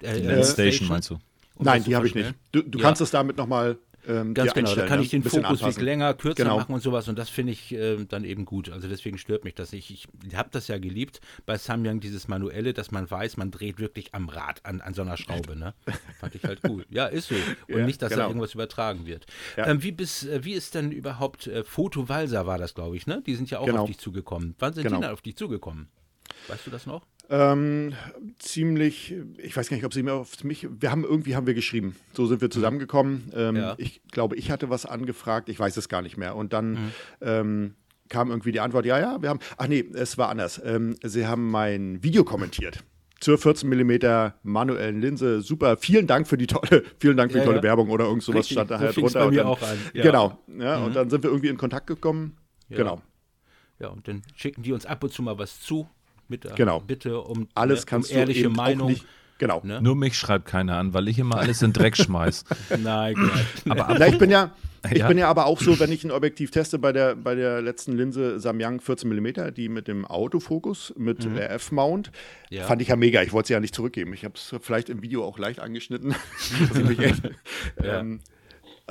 Äh, die Lens Station meinst du? Um Nein, die habe ich nicht. Du, du ja. kannst es damit nochmal ähm, Ganz genau, da kann ich den Fokus anpassen. länger, kürzer genau. machen und sowas und das finde ich äh, dann eben gut. Also deswegen stört mich das nicht. Ich, ich habe das ja geliebt bei Samyang, dieses Manuelle, dass man weiß, man dreht wirklich am Rad an, an so einer Schraube. Ne? Fand ich halt cool. Ja, ist so. Und ja, nicht, dass genau. da irgendwas übertragen wird. Ja. Ähm, wie, bis, äh, wie ist denn überhaupt äh, Foto Walser war das, glaube ich, ne? Die sind ja auch genau. auf dich zugekommen. Wann sind genau. die denn auf dich zugekommen? Weißt du das noch? Ähm, ziemlich, ich weiß gar nicht, ob sie mir auf mich, wir haben irgendwie haben wir geschrieben. So sind wir Mhm. zusammengekommen. Ähm, Ja. Ich glaube, ich hatte was angefragt, ich weiß es gar nicht mehr. Und dann Mhm. ähm, kam irgendwie die Antwort, ja, ja, wir haben, ach nee, es war anders. Ähm, sie haben mein Video kommentiert. Zur 14 mm manuellen Linse. Super. Vielen Dank für die tolle, vielen Dank für Ja, die tolle ja. Werbung oder irgend sowas Richtig, stand da so halt drunter. bei dann, auch an, ja. Genau. Ja, Und dann sind wir irgendwie in Kontakt gekommen. Genau. Ja, und dann schicken die uns ab und zu mal was zu. Mit der Genau. Bitte um, Alles kannst um ehrliche du eben Meinung. auch nicht. Genau. Ne? Nur mich schreibt keiner an, weil ich immer alles in Dreck schmeiß. Nein, Gott. Aber Na, ich bin ja, ich Ja. bin ja aber auch so, wenn ich ein Objektiv teste bei der, bei der letzten Linse Samyang 14 mm, die mit dem Autofokus, mit RF-Mount, Ja. fand ich ja mega. Ich wollte sie ja nicht zurückgeben. Ich habe es vielleicht im Video auch leicht angeschnitten. Ja. ähm,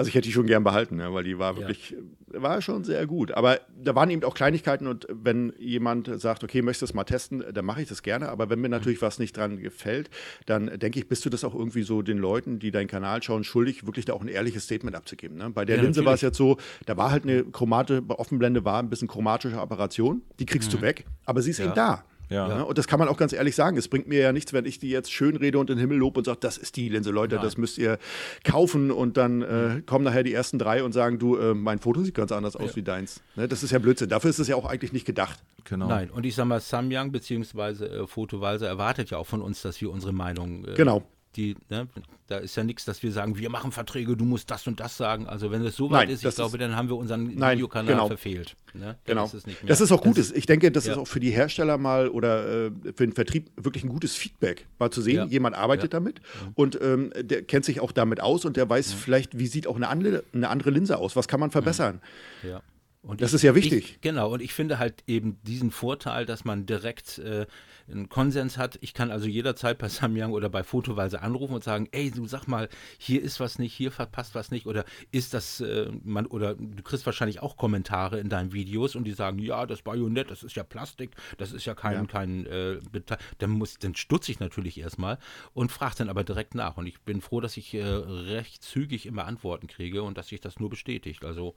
also ich hätte die schon gern behalten, ne, weil die war wirklich, war schon sehr gut. Aber da waren eben auch Kleinigkeiten und wenn jemand sagt, okay, möchtest du das mal testen, dann mache ich das gerne. Aber wenn mir natürlich was nicht dran gefällt, dann denke ich, bist du das auch irgendwie so den Leuten, die deinen Kanal schauen, schuldig, wirklich da auch ein ehrliches Statement abzugeben. Ne? Bei der Ja, Linse war es jetzt so, da war halt eine Chromate, bei Offenblende war ein bisschen chromatische Apparation, die kriegst du weg, aber sie ist eben da. Ja. Ne? Und das kann man auch ganz ehrlich sagen. Es bringt mir ja nichts, wenn ich die jetzt schön rede und den Himmel lobe und sage, das ist die Linse, Leute, das müsst ihr kaufen. Und dann äh, kommen nachher die ersten drei und sagen, du, äh, mein Foto sieht ganz anders aus wie deins. Ne? Das ist ja Blödsinn. Dafür ist es ja auch eigentlich nicht gedacht. genau. Nein, und ich sag mal, Samyang bzw. Äh, Fotowalser erwartet ja auch von uns, dass wir unsere Meinung. Äh, Genau. Die, ne, da ist ja nichts, dass wir sagen, wir machen Verträge, du musst das und das sagen. Also wenn es so weit Nein, ist, ich glaube, ist- dann haben wir unseren Nein, Videokanal genau. verfehlt. Ne? Genau. Ist es nicht mehr. das ist auch gut. Das- ich denke, das ja. ist auch für die Hersteller mal oder äh, für den Vertrieb wirklich ein gutes Feedback, mal zu sehen, Ja. jemand arbeitet damit und ähm, der kennt sich auch damit aus und der weiß vielleicht, wie sieht auch eine andere, eine andere Linse aus, was kann man verbessern. Ja. Und Das ich- ist ja wichtig. Ich, genau, und ich finde halt eben diesen Vorteil, dass man direkt äh, einen Konsens hat. Ich kann also jederzeit bei Samyang oder bei Fotowalse anrufen und sagen, ey, du sag mal, hier ist was nicht, hier verpasst was nicht oder ist das, äh, man, oder du kriegst wahrscheinlich auch Kommentare in deinen Videos und die sagen, ja, das Bajonett, das ist ja Plastik, das ist ja kein, Ja. kein äh, Beta-" dann muss, dann stutze ich natürlich erstmal und frage dann aber direkt nach. Und ich bin froh, dass ich äh, recht zügig immer Antworten kriege und dass sich das nur bestätigt. Also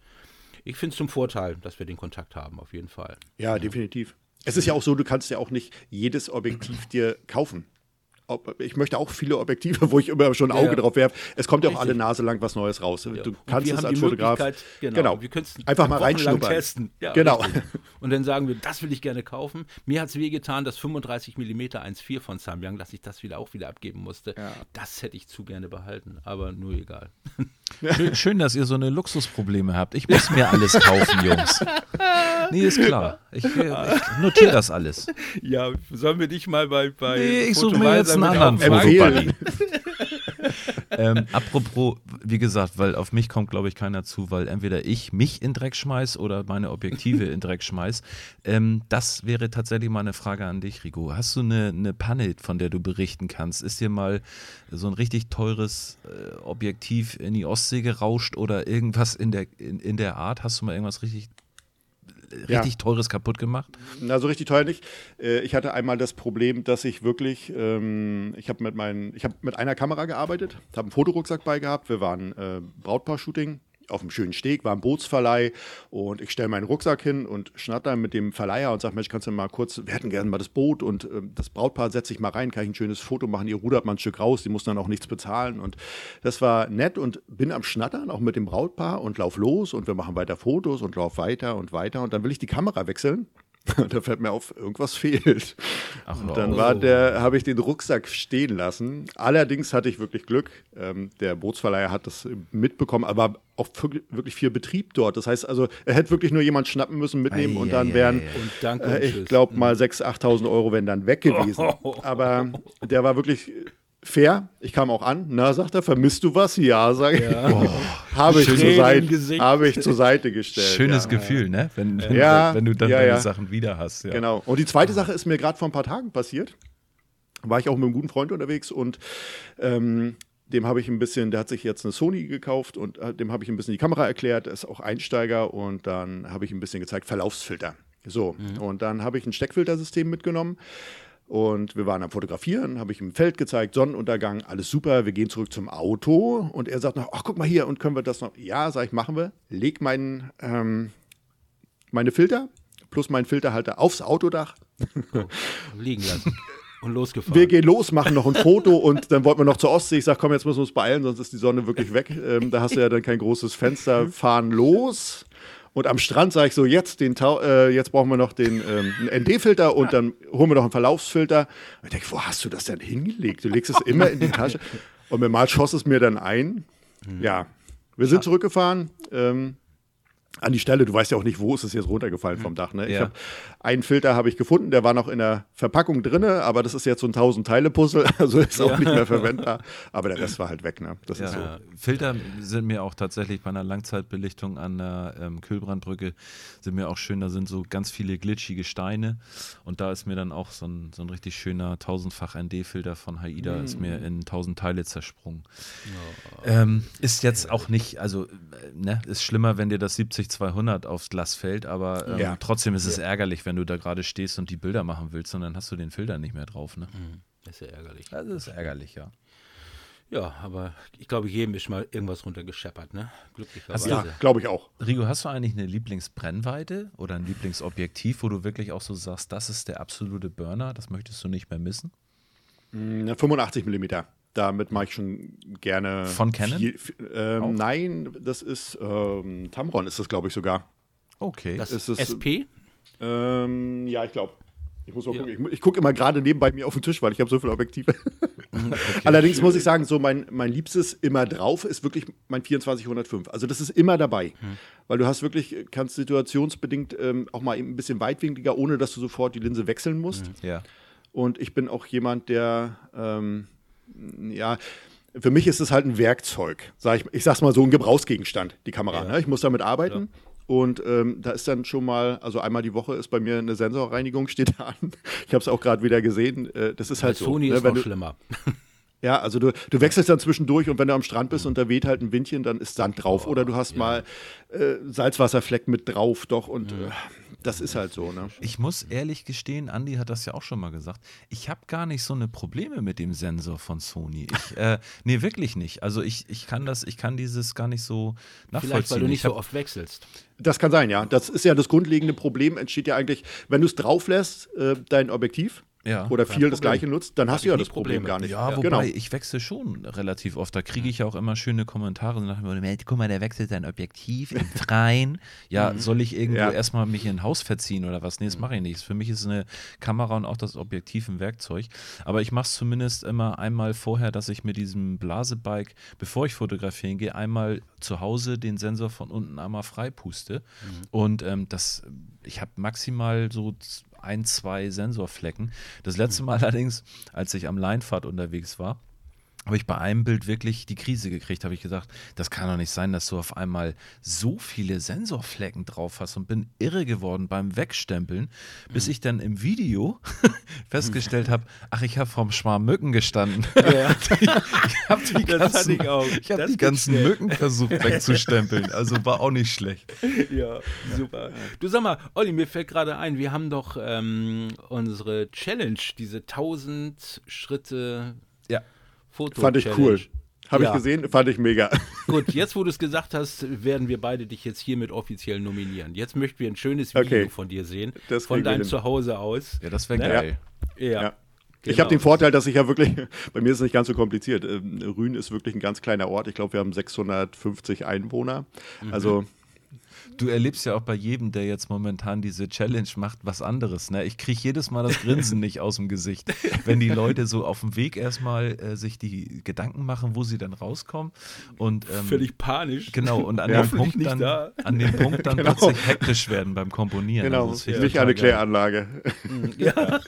ich finde es zum Vorteil, dass wir den Kontakt haben, auf jeden Fall. Ja, definitiv. Es ist ja auch so, du kannst ja auch nicht jedes Objektiv dir kaufen. Ob, ich möchte auch viele Objektive, wo ich immer schon ein Auge Ja. drauf werfe. Es kommt ja auch alle Nase lang was Neues raus. Ja. Du kannst es als Fotograf. Genau, genau. wir können es Einfach mal reinschnuppern. testen. Ja, Genau. richtig. Und dann sagen wir, das will ich gerne kaufen. Mir hat es wehgetan, das 35 mm 1.4 von Samyang, dass ich das wieder auch wieder abgeben musste. Ja. Das hätte ich zu gerne behalten, aber nur egal. Schön, schön, dass ihr so eine Luxusprobleme habt. Ich muss mir alles kaufen, Jungs. Nee, ist klar. Ich, ich notiere das alles. Ja, sollen wir dich mal bei, bei Nee, ich suche mir jetzt einen anderen. Fotobuddy. ähm, apropos, wie gesagt, weil auf mich kommt, glaube ich, keiner zu, weil entweder ich mich in Dreck schmeiß oder meine Objektive in Dreck schmeiß. Ähm, das wäre tatsächlich mal eine Frage an dich, Rigo. Hast du eine, eine Panne, von der du berichten kannst? Ist dir mal so ein richtig teures äh, Objektiv in die Ostsee gerauscht oder irgendwas in der, in, in der Art? Hast du mal irgendwas richtig, Ja. richtig teures kaputt gemacht? Na, so richtig teuer nicht. Äh, Ich hatte einmal das Problem, dass ich wirklich, ähm, ich habe mit meinen, ich habe mit einer Kamera gearbeitet, habe einen Fotorucksack bei gehabt. Wir waren äh, Brautpaar-Shooting auf einem schönen Steg, war ein Bootsverleih und ich stelle meinen Rucksack hin und schnatter mit dem Verleiher und sage, Mensch, kannst du mal kurz, wir hätten gerne mal das Boot und ähm, das Brautpaar setze ich mal rein, kann ich ein schönes Foto machen, ihr rudert mal ein Stück raus, die muss dann auch nichts bezahlen und das war nett und bin am Schnattern, auch mit dem Brautpaar und lauf los und wir machen weiter Fotos und lauf weiter und weiter und dann will ich die Kamera wechseln da fällt mir auf, irgendwas fehlt. Ach, und dann oh. war der, habe ich den Rucksack stehen lassen. Allerdings hatte ich wirklich Glück. Ähm, der Bootsverleiher hat das mitbekommen, aber auch wirklich wirklich viel Betrieb dort. Das heißt also, er hätte wirklich nur jemand schnappen müssen, mitnehmen Ei, und dann ei, wären, ei. Und äh, ich glaube mal 6.000, 8.000 Euro wären dann weg gewesen. Aber der war wirklich fair. Ich kam auch an. Na, sagt er, vermisst du was? Ja, sage ich. Habe ich, zur Seite, habe ich zur Seite gestellt. Schönes ja. Gefühl, ne? Wenn, wenn, Ja, wenn du dann ja, deine ja. Sachen wieder hast. Ja. Genau. Und die zweite Sache ist mir gerade vor ein paar Tagen passiert. War ich auch mit einem guten Freund unterwegs und ähm, dem habe ich ein bisschen, der hat sich jetzt eine Sony gekauft und äh, dem habe ich ein bisschen die Kamera erklärt, er ist auch Einsteiger und dann habe ich ein bisschen gezeigt, Verlaufsfilter. So, und dann habe ich ein Steckfiltersystem mitgenommen und wir waren am Fotografieren, habe ich ihm ein Feld gezeigt, Sonnenuntergang, alles super, wir gehen zurück zum Auto und er sagt noch, ach guck mal hier und können wir das noch, ja, sag ich, machen wir, leg meinen, ähm, meine Filter plus meinen Filterhalter aufs Autodach liegen lassen. Und losgefahren. Wir gehen los, machen noch ein Foto und dann wollten wir noch zur Ostsee. Ich sage, komm, jetzt müssen wir uns beeilen, sonst ist die Sonne wirklich weg. Ähm, da hast du ja dann kein großes Fenster. Fahren los. Und am Strand sage ich so, jetzt, den Tau äh, jetzt brauchen wir noch den ähm, ND-Filter und dann holen wir noch einen Verlaufsfilter. Und ich denke, wo hast du das denn hingelegt? Du legst es immer in die Tasche. Und mir mal schoss es mir dann ein. Ja, wir sind zurückgefahren. Ähm, an die Stelle, du weißt ja auch nicht, wo ist es jetzt runtergefallen vom Dach. Ne? Ich Ja. hab, einen Filter habe ich gefunden, der war noch in der Verpackung drin, aber das ist jetzt so ein 1000-Teile-Puzzle, also ist auch nicht mehr verwendbar. Aber der Rest war halt weg. Ne? Das Ja. ist so. Filter sind mir auch tatsächlich bei einer Langzeitbelichtung an der ähm, Kühlbrandbrücke sind mir auch schön, da sind so ganz viele glitschige Steine und da ist mir dann auch so ein, so ein richtig schöner tausendfach ND-Filter von Haida ist mir in tausend Teile zersprungen. Ähm, ist jetzt auch nicht, also äh, ne, ist schlimmer, wenn dir das 70-200 aufs Glas fällt, aber ähm, Ja. trotzdem ist es ärgerlich, wenn du da gerade stehst und die Bilder machen willst und dann hast du den Filter nicht mehr drauf. Ne? Das ist ja ärgerlich. Das ist ärgerlich, ja. Ja, aber ich glaube, jedem ist mal irgendwas runtergescheppert, ne? Glücklicherweise. Ja, glaube ich auch. Rigo, hast du eigentlich eine Lieblingsbrennweite oder ein Lieblingsobjektiv, wo du wirklich auch so sagst, das ist der absolute Burner, das möchtest du nicht mehr missen? Ne, 85 mm. Damit mache ich schon gerne. Von Canon? Viel, ähm, nein, das ist ähm, Tamron, ist das, glaube ich, sogar. Okay. Das Ist SP? Ähm, ja, ich glaube. Ich muss mal gucken. Ich, ich gucke immer gerade neben bei mir auf den Tisch, weil ich habe so viele Objektive. Allerdings muss ich sagen, so mein, mein Liebstes immer drauf ist wirklich mein 2405. Also das ist immer dabei. Weil du hast wirklich, kannst situationsbedingt ähm, auch mal ein bisschen weitwinkliger, ohne dass du sofort die Linse wechseln musst. ja. Und ich bin auch jemand, der, ähm, ja, für mich ist es halt ein Werkzeug. Sag ich, ich sag's mal so, ein Gebrauchsgegenstand, die Kamera. Ne? Ich muss damit arbeiten. Und ähm, da ist dann schon mal, also einmal die Woche ist bei mir eine Sensorreinigung, steht da an. Ich habe es auch gerade wieder gesehen. Äh, das ist Bei halt so. Sony ne? ist Wenn noch du, schlimmer. ja, also du, du wechselst dann zwischendurch und wenn du am Strand bist und da weht halt ein Windchen, dann ist Sand drauf. Oder du hast mal äh, Salzwasserfleck mit drauf, doch. Und äh, das ist halt so. Ne? Ich muss ehrlich gestehen, Andi hat das ja auch schon mal gesagt, ich habe gar nicht so eine Probleme mit dem Sensor von Sony. Ich, äh, nee, wirklich nicht. Also ich, ich kann das, ich kann dieses gar nicht so nachvollziehen. Vielleicht, weil du nicht ich hab, so oft wechselst. Das kann sein, ja. Das ist ja das grundlegende Problem, entsteht ja eigentlich, wenn du es drauf lässt, äh, dein Objektiv Ja, oder viel das gleiche nutzt, dann hast du ja das Problem Probleme. gar nicht. Ja, wobei genau. ich wechsle schon relativ oft. Da kriege ich ja auch immer schöne Kommentare nach dem Motto, "Mensch, guck mal, der wechselt sein Objektiv im Freien. Ja, soll ich irgendwo Ja. erstmal mich in ein Haus verziehen oder was? Nee, das mache ich nicht. Für mich ist eine Kamera und auch das Objektiv ein Werkzeug. Aber ich mache es zumindest immer einmal vorher, dass ich mit diesem Blasebike, bevor ich fotografieren gehe, einmal zu Hause den Sensor von unten einmal freipuste. Und ähm, das, ich habe maximal so ein, zwei Sensorflecken. Das letzte Mal allerdings, als ich am Leinfahrt unterwegs war, habe ich bei einem Bild wirklich die Krise gekriegt. Habe ich gesagt, das kann doch nicht sein, dass du auf einmal so viele Sensorflecken drauf hast und bin irre geworden beim Wegstempeln, bis ich dann im Video festgestellt habe, ach, ich habe vom Schwarm Mücken gestanden. ich habe die ganzen, ich ich hab die ganzen. Mücken versucht wegzustempeln. Also war auch nicht schlecht. Ja, super. Du sag mal, Olli, mir fällt gerade ein, wir haben doch ähm, unsere Challenge, diese 1000 Schritte Ja. Foto. Fand ich cool. Habe Ja. ich gesehen, fand ich mega. Gut, jetzt wo du es gesagt hast, werden wir beide dich jetzt hiermit offiziell nominieren. Jetzt möchten wir ein schönes Video Okay. von dir sehen, Das von deinem. Zuhause aus. Ja, das wäre Ne? geil. Ja. Ja. Ich Genau. habe den Vorteil, dass ich ja wirklich, bei mir ist es nicht ganz so kompliziert. Ähm, Rühen ist wirklich ein ganz kleiner Ort. Ich glaube, wir haben 650 Einwohner. Mhm. Also Du erlebst ja auch bei jedem, der jetzt momentan diese Challenge macht, was anderes. Ne? Ich kriege jedes Mal das Grinsen nicht aus dem Gesicht, wenn die Leute so auf dem Weg erstmal äh, sich die Gedanken machen, wo sie dann rauskommen. Und, ähm, Völlig panisch. Genau, und an Ja. dem Punkt dann, da. an dem Punkt dann Genau. plötzlich hektisch werden beim Komponieren. genau, Also nicht eine. Kläranlage. Ja.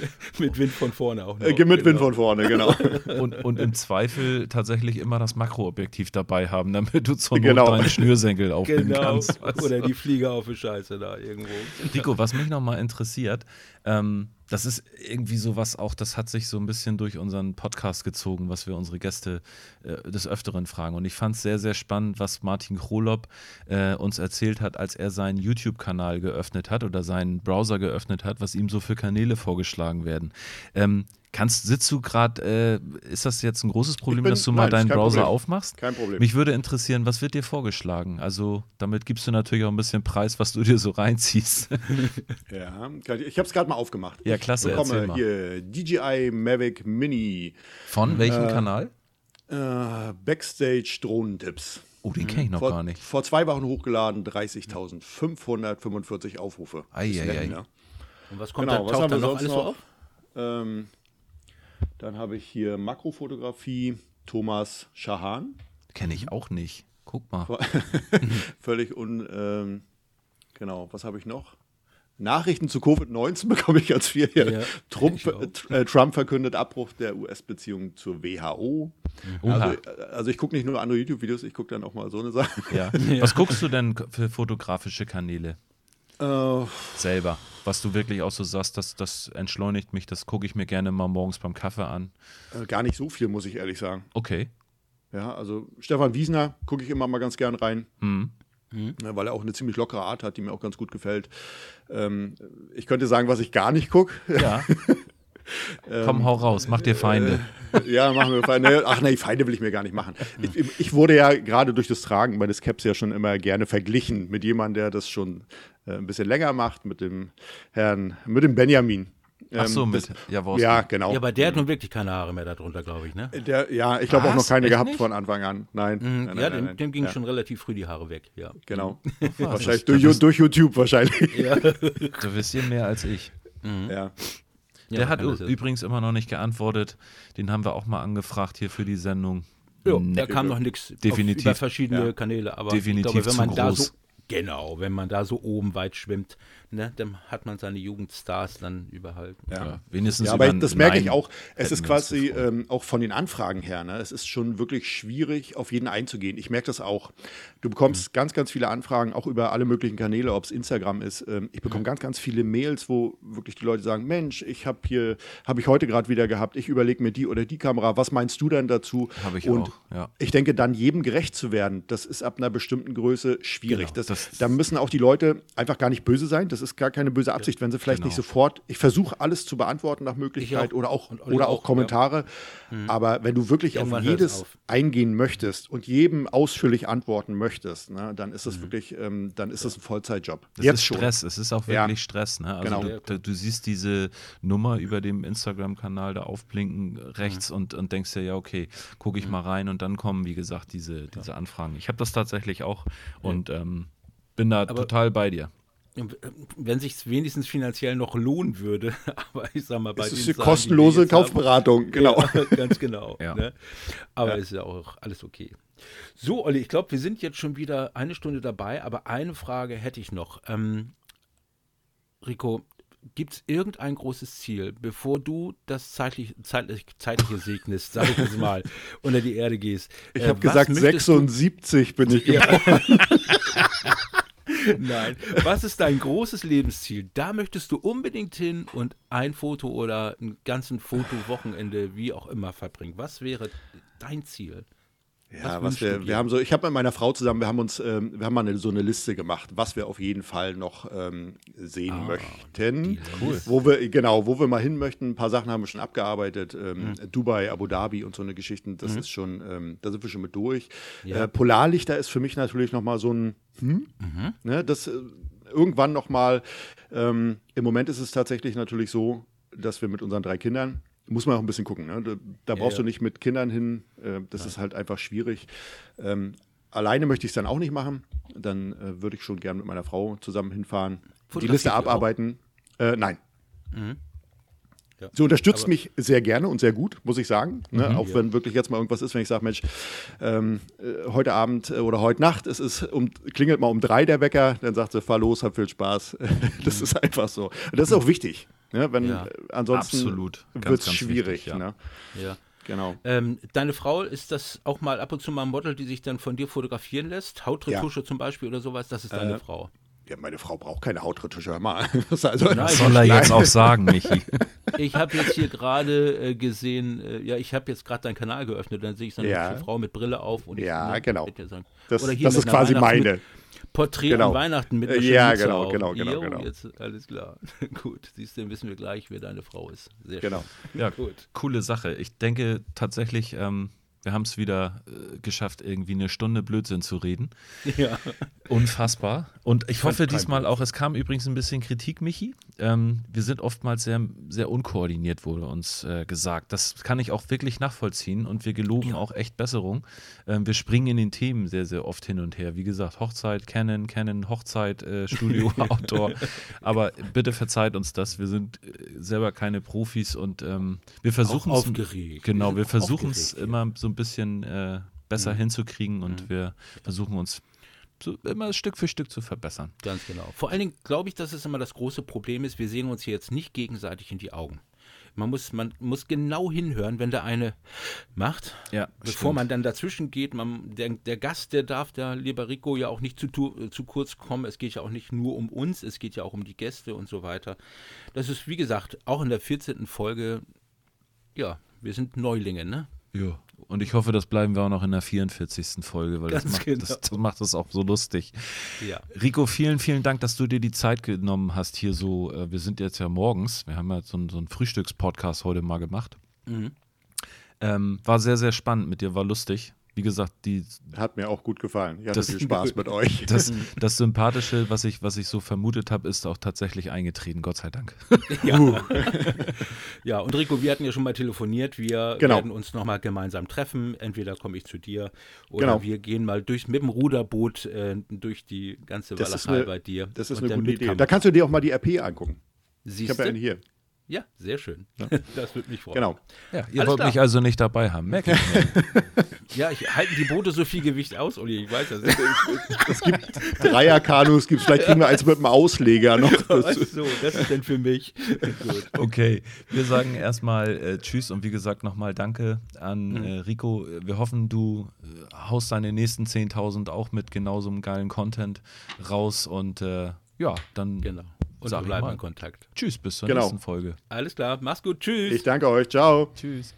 Mit Wind von vorne auch noch. Äh, mit Wind Genau. von vorne, genau. Und, und im Zweifel tatsächlich immer das Makroobjektiv dabei haben, damit du zur Not Genau. deinen Schnürsenkel aufnehmen Genau. kannst. weißt du? Oder die Flieger auf die Scheiße da irgendwo. Rico, was mich nochmal interessiert, ähm, das ist irgendwie sowas auch, das hat sich so ein bisschen durch unseren Podcast gezogen, was wir unsere Gäste äh, des Öfteren fragen. Und ich fand es sehr, sehr spannend, was Martin Krolop äh, uns erzählt hat, als er seinen YouTube-Kanal geöffnet hat oder seinen Browser geöffnet hat, was ihm so für Kanäle vorgeschlagen werden. Ähm, Kannst, sitzt du gerade, äh, ist das jetzt ein großes Problem, bin- dass du mal nein, deinen Browser Problem. aufmachst? Kein Problem. Mich würde interessieren, was wird dir vorgeschlagen? Also, damit gibst du natürlich auch ein bisschen Preis, was du dir so reinziehst. Ja, ich habe es gerade mal aufgemacht. Ja, klasse, Ich bekomme mal. hier DJI Mavic Mini Von welchem Kanal? äh, Backstage Drohnentipps. Oh, den kenne ich noch vor, gar nicht. Vor zwei Wochen hochgeladen, 30.545 Aufrufe. Ei, ei, ei. ne? Und was kommt Genau, da? was haben da wir noch sonst alles so noch? auf? Ähm, dann habe ich hier Makrofotografie, Thomas Schahan. Kenne ich auch nicht. Guck mal. Völlig un. Ähm, genau, was habe ich noch? Nachrichten zu Covid-19 bekomme ich ganz viel hier. Ja, Trump, äh, äh, Trump verkündet Abbruch der US-Beziehung zur WHO. Oha. Also, äh, also ich gucke nicht nur andere YouTube-Videos, ich gucke dann auch mal so eine Sache. Ja. Was guckst du denn für fotografische Kanäle Äh, selber? Was du wirklich auch so sagst, das, das entschleunigt mich, das gucke ich mir gerne mal morgens beim Kaffee an. äh, gar nicht so viel, muss ich ehrlich sagen. Okay. Ja, also Stefan Wiesner gucke ich immer mal ganz gern rein. Mhm. Ja, weil er auch eine ziemlich lockere Art hat, die mir auch ganz gut gefällt. Ähm, ich könnte sagen, was ich gar nicht gucke. Ja. Komm, hau raus, mach dir Feinde. ja, machen wir Feinde. Ach nee, Feinde will ich mir gar nicht machen. Ich, ich wurde ja gerade durch das Tragen meines Caps ja schon immer gerne verglichen mit jemandem, der das schon äh, ein bisschen länger macht, mit dem Herrn, mit dem Benjamin. Ach so, Ähm, mit Jaworski. Ja, genau. Ja, aber der hat nun wirklich keine Haare mehr darunter, glaube ich, ne? der, ja, ich glaube auch noch keine Echt gehabt nicht? von Anfang an. Nein. nein, nein, Mhm. ja, nein, dem, nein. dem ging ja, schon relativ früh die Haare weg, ja. Genau. Wahrscheinlich durch, durch YouTube wahrscheinlich. Ja, Du wisst ihr mehr als ich. ja. Der Ja, hat ü- jetzt. übrigens immer noch nicht geantwortet. Den haben wir auch mal angefragt hier für die Sendung. Jo, Nee. da kam noch nichts Definitiv. über verschiedene Ja. Kanäle, aber Definitiv ich glaube, wenn man zu da groß. so genau, wenn man da so oben weit schwimmt, ne, dann hat man seine Jugendstars dann überall. Ja, wenigstens Ja, aber das merke ich Nein auch. Es ist quasi ähm, auch von den Anfragen her. Ne? Es ist schon wirklich schwierig, auf jeden einzugehen. Ich merke das auch. Du bekommst ganz, ganz viele Anfragen, auch über alle möglichen Kanäle, ob es Instagram ist. Ähm, ich bekomme ganz, ganz viele Mails, wo wirklich die Leute sagen: Mensch, ich habe hier, habe ich heute gerade wieder gehabt. Ich überlege mir die oder die Kamera. Was meinst du denn dazu? Habe ich Und auch, ja. ich denke, dann jedem gerecht zu werden, das ist ab einer bestimmten Größe schwierig. Genau, das, das- da müssen auch die Leute einfach gar nicht böse sein. Das ist gar keine böse Absicht, wenn sie vielleicht genau. nicht sofort. Ich versuche alles zu beantworten nach Möglichkeit auch. oder auch oder auch, auch Kommentare. Aber wenn du wirklich Irgendwann auf es jedes auf. eingehen möchtest und jedem ausführlich antworten möchtest, ne, dann ist Mhm. das wirklich, ähm, dann ist das ein Vollzeitjob. Das Jetzt ist schon. Stress, es ist auch Ja. wirklich Stress. Ne? Also Genau. du, du siehst diese Nummer über dem Instagram-Kanal da aufblinken rechts und, und denkst dir, ja, okay, gucke ich mal rein und dann kommen, wie gesagt, diese, diese Anfragen. Ich habe das tatsächlich auch und ähm, bin da total bei dir. Wenn sich wenigstens finanziell noch lohnen würde, aber ich sag mal, bei Es ist die kostenlose haben- Kaufberatung, genau. Ja, ganz genau. Ja. Ne? Aber ist ja auch alles okay. So, Olli, ich glaube, wir sind jetzt schon wieder eine Stunde dabei, aber eine Frage hätte ich noch. Ähm, Rico, gibt es irgendein großes Ziel, bevor du das zeitlich, zeitlich, zeitliche segnest, sag ich jetzt mal, unter die Erde gehst? Ich Äh, habe gesagt, möchtest du- 76 bin ich geboren. Nein. Was ist dein großes Lebensziel? Da möchtest du unbedingt hin und ein Foto oder ein ganzen Fotowochenende, wie auch immer, verbringen. Was wäre dein Ziel? Ja, Was wir, wir haben so, ich habe mit meiner Frau zusammen, wir haben uns, ähm, wir haben mal eine, so eine Liste gemacht, was wir auf jeden Fall noch ähm, sehen Ah, möchten. Cool. Wo wir, genau, wo wir mal hin möchten. Ein paar Sachen haben wir schon abgearbeitet. Ähm, Mhm. Dubai, Abu Dhabi und so eine Geschichten, das ist schon, ähm, da sind wir schon mit durch. Ja. Äh, Polarlichter ist für mich natürlich nochmal so ein, hm? Mhm. ne, das äh, irgendwann nochmal, ähm, im Moment ist es tatsächlich natürlich so, dass wir mit unseren drei Kindern, muss man auch ein bisschen gucken, ne? da, da brauchst ja. du nicht mit Kindern hin, äh, das ist halt einfach schwierig. Ähm, alleine möchte ich es dann auch nicht machen, dann äh, würde ich schon gern mit meiner Frau zusammen hinfahren, die Liste abarbeiten. Äh, nein. Ja. Sie unterstützt mich sehr gerne und sehr gut, muss ich sagen. Ne? Auch Ja. wenn wirklich jetzt mal irgendwas ist, wenn ich sage, Mensch, ähm, äh, heute Abend äh, oder heute Nacht, es ist um, klingelt mal um drei der Wecker, dann sagt sie, fahr los, hab viel Spaß. das ist einfach so. Und das ist auch wichtig. Ne? Wenn, Ja. äh, ansonsten wird es schwierig. wichtig, ja. ne? Ja. Genau. Ähm, deine Frau, ist das auch mal ab und zu mal ein Model, die sich dann von dir fotografieren lässt? Hautretusche zum Beispiel oder sowas? Das ist deine Äh, Frau. Ja, meine Frau braucht keine Hautretusche, hör mal. Das also, Nein, Was soll er jetzt auch sagen, Michi? Ich habe jetzt hier gerade äh, gesehen, äh, ja, ich habe jetzt gerade deinen Kanal geöffnet, dann sehe ich so eine Ja. Frau mit Brille auf und ich Ja, ne, genau. Das- oder hier das ist quasi meine. Porträt Genau. an Weihnachten mit Ja, Mütze genau, auf. genau, genau, Jo, genau. Jetzt, alles klar. Gut, siehst du, dann wissen wir gleich, wer deine Frau ist. Sehr Genau. Ja, Gut. coole Sache. Ich denke tatsächlich, ähm, wir haben es wieder äh, geschafft, irgendwie eine Stunde Blödsinn zu reden. Ja. Unfassbar. Und ich hoffe diesmal auch, es kam übrigens ein bisschen Kritik, Michi. Ähm, wir sind oftmals sehr, sehr unkoordiniert, wurde uns äh, gesagt. Das kann ich auch wirklich nachvollziehen und wir geloben auch echt Besserung. Ähm, wir springen in den Themen sehr, sehr oft hin und her. Wie gesagt, Hochzeit, Canon, Canon, Hochzeit, äh, Studio, Outdoor. Aber bitte verzeiht uns das. Wir sind äh, selber keine Profis und ähm, wir versuchen es. Genau, Wir versuchen es immer so ein bisschen äh, besser hinzukriegen und wir versuchen uns so immer Stück für Stück zu verbessern. Ganz genau. Vor allen Dingen glaube ich, dass es immer das große Problem ist, wir sehen uns hier jetzt nicht gegenseitig in die Augen. Man muss, man muss genau hinhören, wenn der eine macht, Ja, bevor stimmt. man dann dazwischen geht. Man, der, der Gast, der darf, der lieber Rico, ja auch nicht zu, tu- zu kurz kommen. Es geht ja auch nicht nur um uns, es geht ja auch um die Gäste und so weiter. Das ist, wie gesagt, auch in der 14. Folge, ja, wir sind Neulinge, ne? Ja. Und ich hoffe, das bleiben wir auch noch in der 44. Folge, weil das macht, genau. das, das macht es auch so lustig. Ja. Rico, vielen, vielen Dank, dass du dir die Zeit genommen hast hier so. Äh, wir sind jetzt ja morgens, wir haben ja so, einen- so einen Frühstückspodcast heute mal gemacht. Mhm. Ähm, war sehr, sehr spannend mit dir, war lustig. Wie gesagt, die, Hat mir auch gut gefallen. Ich hatte Das- viel Spaß mit euch. das, das Sympathische, was ich, was ich so vermutet habe, ist auch tatsächlich eingetreten, Gott sei Dank. Ja. ja, und Rico, wir hatten ja schon mal telefoniert. Wir Genau. werden uns nochmal gemeinsam treffen. Entweder komme ich zu dir oder Genau. wir gehen mal durch, mit dem Ruderboot äh, durch die ganze Walachei eine- bei dir. Das ist Und eine gute Idee. Da kannst du dir auch mal die RP angucken. Ich Siehst habe ja du? eine hier. Ja, sehr schön. Das würde mich freuen. Genau. Ja, ihr Alles wollt klar. mich also nicht dabei haben, merke ich. Ja, ich halten die Boote so viel Gewicht aus, Uli, ich weiß das. Es gibt Dreier-Kanus, gibt's, vielleicht kriegen wir eins mit einem Ausleger noch. Ach so, das ist denn für mich. Gut. Okay, wir sagen erstmal äh, Tschüss und wie gesagt nochmal Danke an äh, Rico. Wir hoffen, du äh, haust deine nächsten 10.000 auch mit genauso einem geilen Content raus und äh, ja, dann Genau. Und Sag wir ich bleiben mal. in Kontakt. Tschüss, bis zur Genau. nächsten Folge. Alles klar, mach's gut, tschüss. Ich danke euch. Ciao. Tschüss.